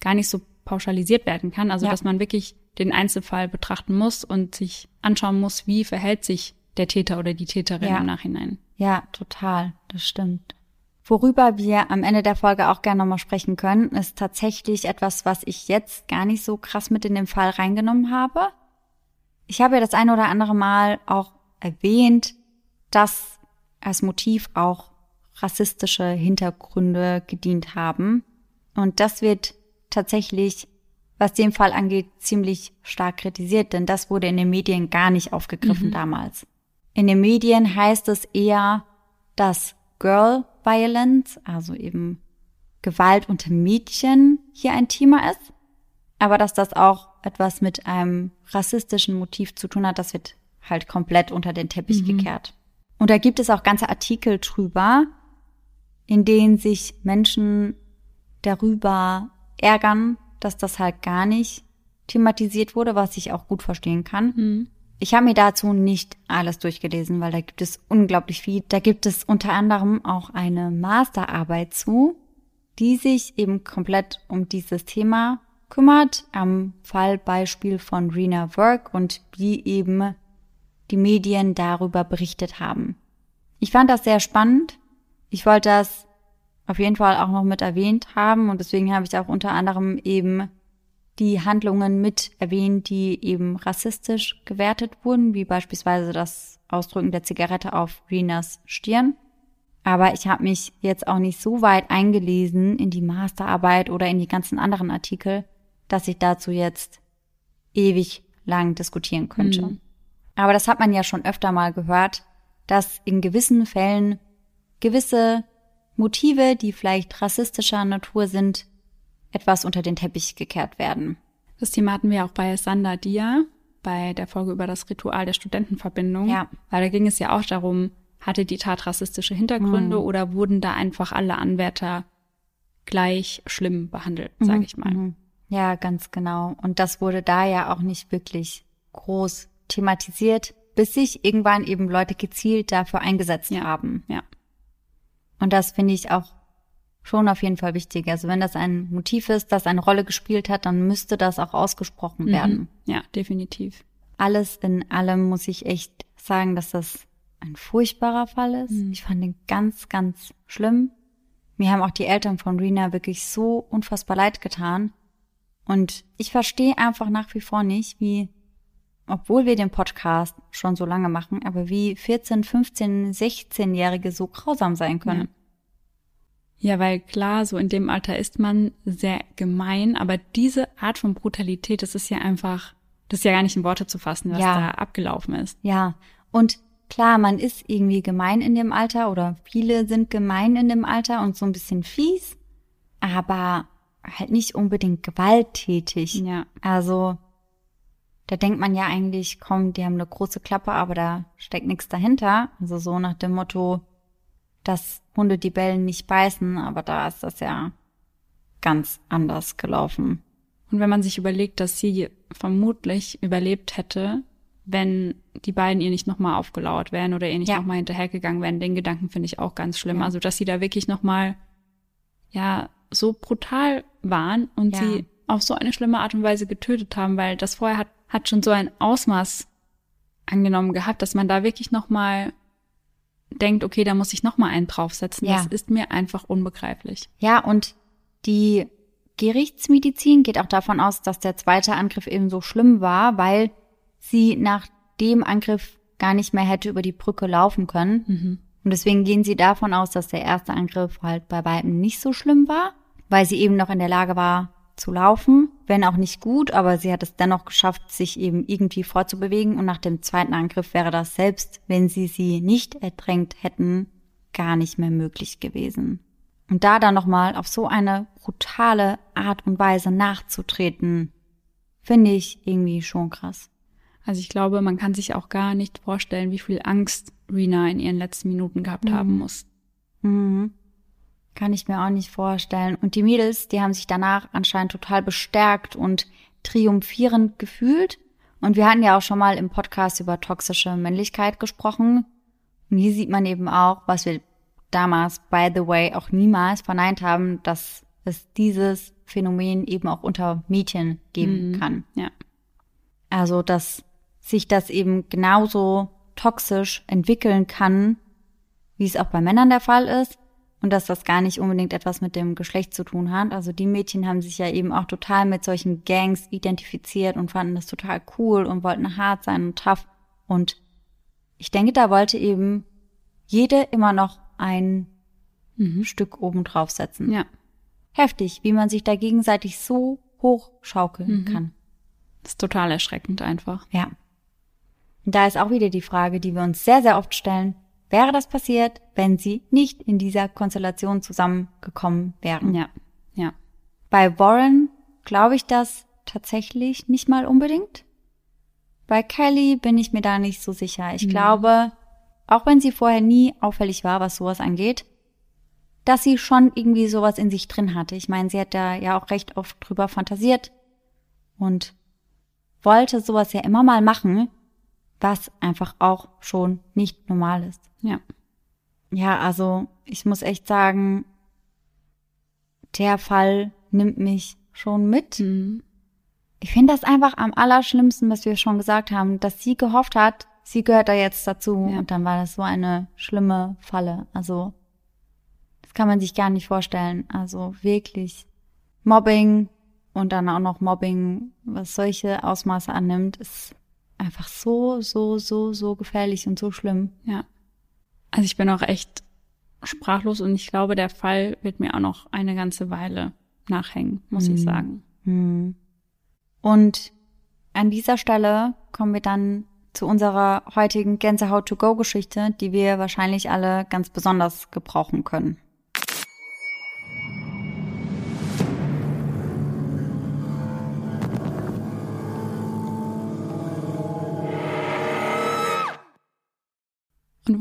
[SPEAKER 2] gar nicht so pauschalisiert werden kann. Also
[SPEAKER 1] Ja.
[SPEAKER 2] dass man wirklich den Einzelfall betrachten muss und sich anschauen muss, wie verhält sich der Täter oder die Täterin
[SPEAKER 1] Ja.
[SPEAKER 2] im Nachhinein.
[SPEAKER 1] Ja, total, das stimmt. Worüber wir am Ende der Folge auch gerne nochmal sprechen können, ist tatsächlich etwas, was ich jetzt gar nicht so krass mit in den Fall reingenommen habe. Ich habe ja das eine oder andere Mal auch erwähnt, dass als Motiv auch rassistische Hintergründe gedient haben. Und das wird tatsächlich, was den Fall angeht, ziemlich stark kritisiert, denn das wurde in den Medien gar nicht aufgegriffen damals. In den Medien heißt es eher, dass Girl Violence, also eben Gewalt unter Mädchen, hier ein Thema ist. Aber dass das auch etwas mit einem rassistischen Motiv zu tun hat, das wird halt komplett unter den Teppich gekehrt. Und da gibt es auch ganze Artikel drüber, in denen sich Menschen darüber ärgern, dass das halt gar nicht thematisiert wurde, was ich auch gut verstehen kann.
[SPEAKER 2] Mhm.
[SPEAKER 1] Ich habe mir dazu nicht alles durchgelesen, weil da gibt es unglaublich viel. Da gibt es unter anderem auch eine Masterarbeit zu, die sich eben komplett um dieses Thema kümmert, am Fallbeispiel von Rena Work und wie eben die Medien darüber berichtet haben. Ich fand das sehr spannend. Ich wollte das auf jeden Fall auch noch mit erwähnt haben und deswegen habe ich auch unter anderem eben die Handlungen mit erwähnt, die eben rassistisch gewertet wurden, wie beispielsweise das Ausdrücken der Zigarette auf Renas Stirn. Aber ich habe mich jetzt auch nicht so weit eingelesen in die Masterarbeit oder in die ganzen anderen Artikel, dass ich dazu jetzt ewig lang diskutieren könnte.
[SPEAKER 2] Mhm.
[SPEAKER 1] Aber das hat man ja schon öfter mal gehört, dass in gewissen Fällen gewisse Motive, die vielleicht rassistischer Natur sind, etwas unter den Teppich gekehrt werden.
[SPEAKER 2] Das Thema hatten wir auch bei Sander Dia, bei der Folge über das Ritual der Studentenverbindung.
[SPEAKER 1] Ja.
[SPEAKER 2] Weil da ging es ja auch darum, hatte die Tat rassistische Hintergründe
[SPEAKER 1] Mhm.
[SPEAKER 2] oder wurden da einfach alle Anwärter gleich schlimm behandelt, sage ich mal.
[SPEAKER 1] Mhm. Ja, ganz genau. Und das wurde da ja auch nicht wirklich groß thematisiert, bis sich irgendwann eben Leute gezielt dafür eingesetzt
[SPEAKER 2] Ja.
[SPEAKER 1] haben.
[SPEAKER 2] Ja.
[SPEAKER 1] Und das finde ich auch schon auf jeden Fall wichtig. Also wenn das ein Motiv ist, das eine Rolle gespielt hat, dann müsste das auch ausgesprochen werden.
[SPEAKER 2] Mhm. Ja, definitiv.
[SPEAKER 1] Alles in allem muss ich echt sagen, dass das ein furchtbarer Fall ist.
[SPEAKER 2] Mhm.
[SPEAKER 1] Ich fand ihn ganz, ganz schlimm. Mir haben auch die Eltern von Rena wirklich so unfassbar leid getan. Und ich verstehe einfach nach wie vor nicht, wie, obwohl wir den Podcast schon so lange machen, aber wie 14, 15, 16-Jährige so grausam sein können.
[SPEAKER 2] Ja, weil klar, so in dem Alter ist man sehr gemein, aber diese Art von Brutalität, das ist ja einfach, das ist ja gar nicht in Worte zu fassen, was
[SPEAKER 1] Ja.
[SPEAKER 2] da abgelaufen ist.
[SPEAKER 1] Ja, und klar, man ist irgendwie gemein in dem Alter oder viele sind gemein in dem Alter und so ein bisschen fies, aber halt nicht unbedingt gewalttätig.
[SPEAKER 2] Ja.
[SPEAKER 1] Also da denkt man ja eigentlich, komm, die haben eine große Klappe, aber da steckt nichts dahinter. Also so nach dem Motto, dass Hunde die Bellen nicht beißen, aber da ist das ja ganz anders gelaufen.
[SPEAKER 2] Und wenn man sich überlegt, dass sie vermutlich überlebt hätte, wenn die beiden ihr nicht nochmal aufgelauert wären oder ihr nicht
[SPEAKER 1] Ja.
[SPEAKER 2] nochmal hinterhergegangen wären, den Gedanken finde ich auch ganz schlimm.
[SPEAKER 1] Ja.
[SPEAKER 2] Also, dass sie da wirklich nochmal, ja, so brutal waren und
[SPEAKER 1] Ja.
[SPEAKER 2] sie auf so eine schlimme Art und Weise getötet haben, weil das vorher hat, hat schon so ein Ausmaß angenommen gehabt, dass man da wirklich nochmal denkt, okay, da muss ich noch mal einen draufsetzen.
[SPEAKER 1] Ja.
[SPEAKER 2] Das ist mir einfach unbegreiflich.
[SPEAKER 1] Ja, und die Gerichtsmedizin geht auch davon aus, dass der zweite Angriff eben so schlimm war, weil sie nach dem Angriff gar nicht mehr hätte über die Brücke laufen können. Und deswegen gehen sie davon aus, dass der erste Angriff halt bei weitem nicht so schlimm war, weil sie eben noch in der Lage war zu laufen, wenn auch nicht gut, aber sie hat es dennoch geschafft, sich eben irgendwie fortzubewegen und nach dem zweiten Angriff wäre das selbst, wenn sie sie nicht ertränkt hätten, gar nicht mehr möglich gewesen. Und da dann nochmal auf so eine brutale Art und Weise nachzutreten, finde ich irgendwie schon krass.
[SPEAKER 2] Also ich glaube, man kann sich auch gar nicht vorstellen, wie viel Angst Rena in ihren letzten Minuten gehabt haben muss.
[SPEAKER 1] Mhm. Kann ich mir auch nicht vorstellen. Und die Mädels, die haben sich danach anscheinend total bestärkt und triumphierend gefühlt. Und wir hatten ja auch schon mal im Podcast über toxische Männlichkeit gesprochen. Und hier sieht man eben auch, was wir damals, by the way, auch niemals verneint haben, dass es dieses Phänomen eben auch unter Mädchen geben kann.
[SPEAKER 2] Ja.
[SPEAKER 1] Also, dass sich das eben genauso toxisch entwickeln kann, wie es auch bei Männern der Fall ist. Und dass das gar nicht unbedingt etwas mit dem Geschlecht zu tun hat. Also die Mädchen haben sich ja eben auch total mit solchen Gangs identifiziert und fanden das total cool und wollten hart sein und tough. Und ich denke, da wollte eben jede immer noch ein Stück oben drauf setzen.
[SPEAKER 2] Ja.
[SPEAKER 1] Heftig, wie man sich da gegenseitig so hochschaukeln kann.
[SPEAKER 2] Das ist total erschreckend einfach.
[SPEAKER 1] Ja. Und da ist auch wieder die Frage, die wir uns sehr, sehr oft stellen. Wäre das passiert, wenn sie nicht in dieser Konstellation zusammengekommen wären?
[SPEAKER 2] Ja. Ja.
[SPEAKER 1] Bei Warren glaube ich das tatsächlich nicht mal unbedingt. Bei Kelly bin ich mir da nicht so sicher. Ich glaube, auch wenn sie vorher nie auffällig war, was sowas angeht, dass sie schon irgendwie sowas in sich drin hatte. Ich meine, sie hat da ja auch recht oft drüber fantasiert und wollte sowas ja immer mal machen, was einfach auch schon nicht normal ist.
[SPEAKER 2] Ja.
[SPEAKER 1] Ja, also ich muss echt sagen, der Fall nimmt mich schon mit.
[SPEAKER 2] Mhm.
[SPEAKER 1] Ich finde das einfach am allerschlimmsten, was wir schon gesagt haben, dass sie gehofft hat, sie gehört da jetzt dazu
[SPEAKER 2] Ja.
[SPEAKER 1] und dann war das so eine schlimme Falle. Also das kann man sich gar nicht vorstellen. Also wirklich Mobbing und dann auch noch Mobbing, was solche Ausmaße annimmt, ist einfach so, so, so, so gefährlich und so schlimm.
[SPEAKER 2] Ja. Also ich bin auch echt sprachlos und ich glaube, der Fall wird mir auch noch eine ganze Weile nachhängen, muss ich sagen.
[SPEAKER 1] Hm. Und an dieser Stelle kommen wir dann zu unserer heutigen Gänsehaut-to-go-Geschichte, die wir wahrscheinlich alle ganz besonders gebrauchen können.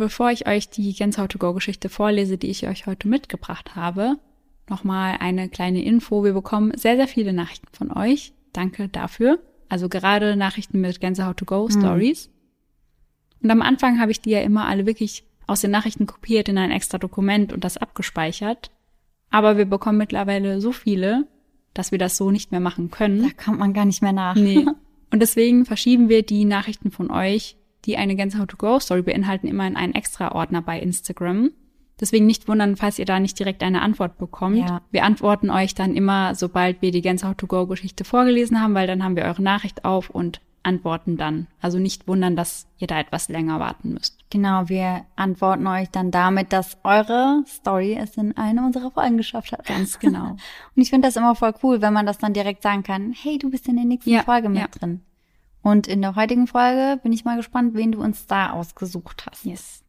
[SPEAKER 2] Bevor ich euch die Gänsehaut-to-go-Geschichte vorlese, die ich euch heute mitgebracht habe, nochmal eine kleine Info. Wir bekommen sehr, sehr viele Nachrichten von euch. Danke dafür. Also gerade Nachrichten mit Gänsehaut-to-go-Stories. Und am Anfang habe ich die ja immer alle wirklich aus den Nachrichten kopiert in ein extra Dokument und das abgespeichert. Aber wir bekommen mittlerweile so viele, dass wir das so nicht mehr machen können.
[SPEAKER 1] Da kommt man gar nicht mehr nach.
[SPEAKER 2] Nee. Und deswegen verschieben wir die Nachrichten von euch, die eine Gänsehaut-to-go-Story beinhalten, immer in einen extra Ordner bei Instagram. Deswegen nicht wundern, falls ihr da nicht direkt eine Antwort bekommt.
[SPEAKER 1] Ja.
[SPEAKER 2] Wir antworten euch dann immer, sobald wir die Gänsehaut-to-go-Geschichte vorgelesen haben, weil dann haben wir eure Nachricht auf und antworten dann. Also nicht wundern, dass ihr da etwas länger warten müsst.
[SPEAKER 1] Genau, wir antworten euch dann damit, dass eure Story es in eine unserer Folgen geschafft hat.
[SPEAKER 2] Ganz genau.
[SPEAKER 1] Und ich finde das immer voll cool, wenn man das dann direkt sagen kann, hey, du bist in der nächsten
[SPEAKER 2] Ja,
[SPEAKER 1] Folge mit
[SPEAKER 2] ja.
[SPEAKER 1] drin. Und in der heutigen Folge bin ich mal gespannt, wen du uns da ausgesucht hast.
[SPEAKER 2] Yes.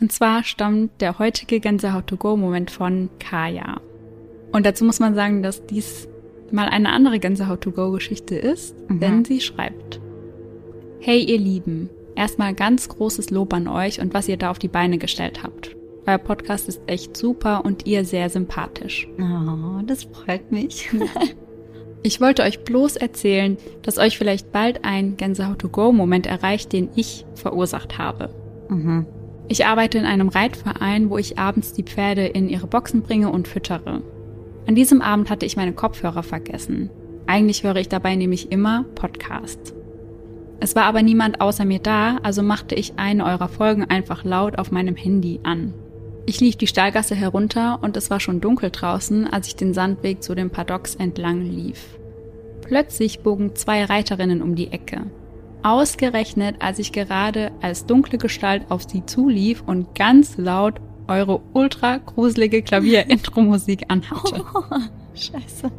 [SPEAKER 2] Und zwar stammt der heutige Gänsehaut-to-go-Moment von Kaya. Und dazu muss man sagen, dass dies mal eine andere Gänsehaut-to-go-Geschichte ist, denn sie schreibt. Hey ihr Lieben, erstmal ganz großes Lob an euch und was ihr da auf die Beine gestellt habt. Euer Podcast ist echt super und ihr sehr sympathisch.
[SPEAKER 1] Oh, das freut mich.
[SPEAKER 2] Ich wollte euch bloß erzählen, dass euch vielleicht bald ein Gänsehaut-to-go-Moment erreicht, den ich verursacht habe.
[SPEAKER 1] mhm.
[SPEAKER 2] Ich arbeite in einem Reitverein, wo ich abends die Pferde in ihre Boxen bringe und füttere. An diesem Abend hatte ich meine Kopfhörer vergessen. Eigentlich höre ich dabei nämlich immer Podcast. Es war aber niemand außer mir da, also machte ich eine eurer Folgen einfach laut auf meinem Handy an. Ich lief die Steilgasse herunter und es war schon dunkel draußen, als ich den Sandweg zu den Paddocks entlang lief. Plötzlich bogen zwei Reiterinnen um die Ecke. Ausgerechnet, als ich gerade als dunkle Gestalt auf sie zulief und ganz laut eure ultra gruselige Klavier-Intro-Musik anhatte.
[SPEAKER 1] Scheiße.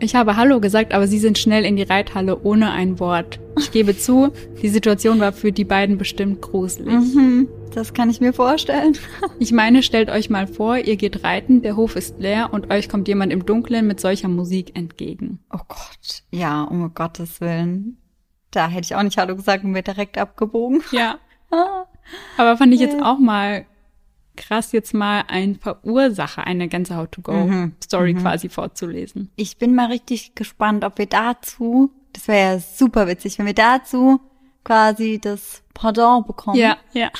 [SPEAKER 2] Ich habe Hallo gesagt, aber sie sind schnell in die Reithalle ohne ein Wort. Ich gebe zu, die Situation war für die beiden bestimmt gruselig.
[SPEAKER 1] Mhm, das kann ich mir vorstellen.
[SPEAKER 2] Ich meine, stellt euch mal vor, ihr geht reiten, der Hof ist leer und euch kommt jemand im Dunkeln mit solcher Musik entgegen.
[SPEAKER 1] Oh Gott. Ja, um Gottes Willen. Da hätte ich auch nicht Hallo gesagt und wäre direkt abgebogen.
[SPEAKER 2] Ja. Aber fand ich jetzt auch mal krass, jetzt mal ein Verursacher, eine ganze How-to-Go-Story quasi vorzulesen.
[SPEAKER 1] Ich bin mal richtig gespannt, ob wir dazu, das wäre ja super witzig, wenn wir dazu quasi das Pardon bekommen,
[SPEAKER 2] Ja, ja.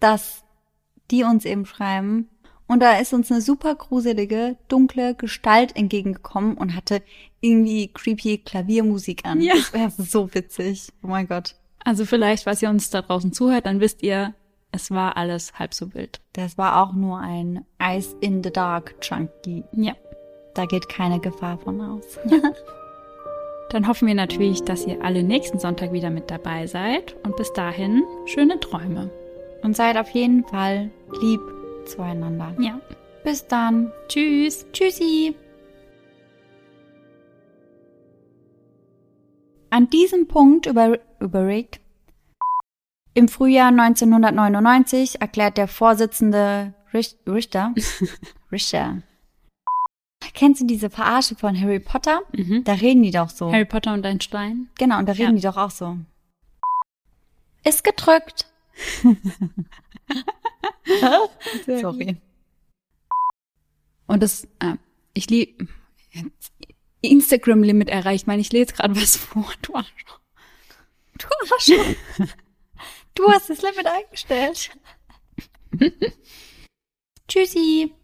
[SPEAKER 1] dass die uns eben schreiben. Und da ist uns eine super gruselige, dunkle Gestalt entgegengekommen und hatte irgendwie creepy Klaviermusik an.
[SPEAKER 2] Ja.
[SPEAKER 1] Das wäre so witzig. Oh mein Gott.
[SPEAKER 2] Also vielleicht, was ihr uns da draußen zuhört, dann wisst ihr, es war alles halb so wild.
[SPEAKER 1] Das war auch nur ein Eyes in the Dark Chunky.
[SPEAKER 2] Ja.
[SPEAKER 1] Da geht keine Gefahr von aus.
[SPEAKER 2] Dann hoffen wir natürlich, dass ihr alle nächsten Sonntag wieder mit dabei seid. Und bis dahin, schöne Träume.
[SPEAKER 1] Und seid auf jeden Fall lieb zueinander.
[SPEAKER 2] Ja.
[SPEAKER 1] Bis dann.
[SPEAKER 2] Tschüss.
[SPEAKER 1] Tschüssi. An diesem Punkt über, überregt. Im Frühjahr 1999 erklärt der Vorsitzende Rich- Richter, Richter, kennst du diese Verarsche von Harry Potter?
[SPEAKER 2] Mhm.
[SPEAKER 1] Da reden die doch so.
[SPEAKER 2] Harry Potter und ein Stein.
[SPEAKER 1] Genau, und da reden
[SPEAKER 2] Ja.
[SPEAKER 1] die doch auch so. Ist gedrückt. Sorry.
[SPEAKER 2] Und das, äh, ich lieb, Instagram-Limit erreicht. Ich meine, ich lese gerade was vor. Du Arschloch.
[SPEAKER 1] Du Arschloch. Du hast das Limit eingestellt. Tschüssi.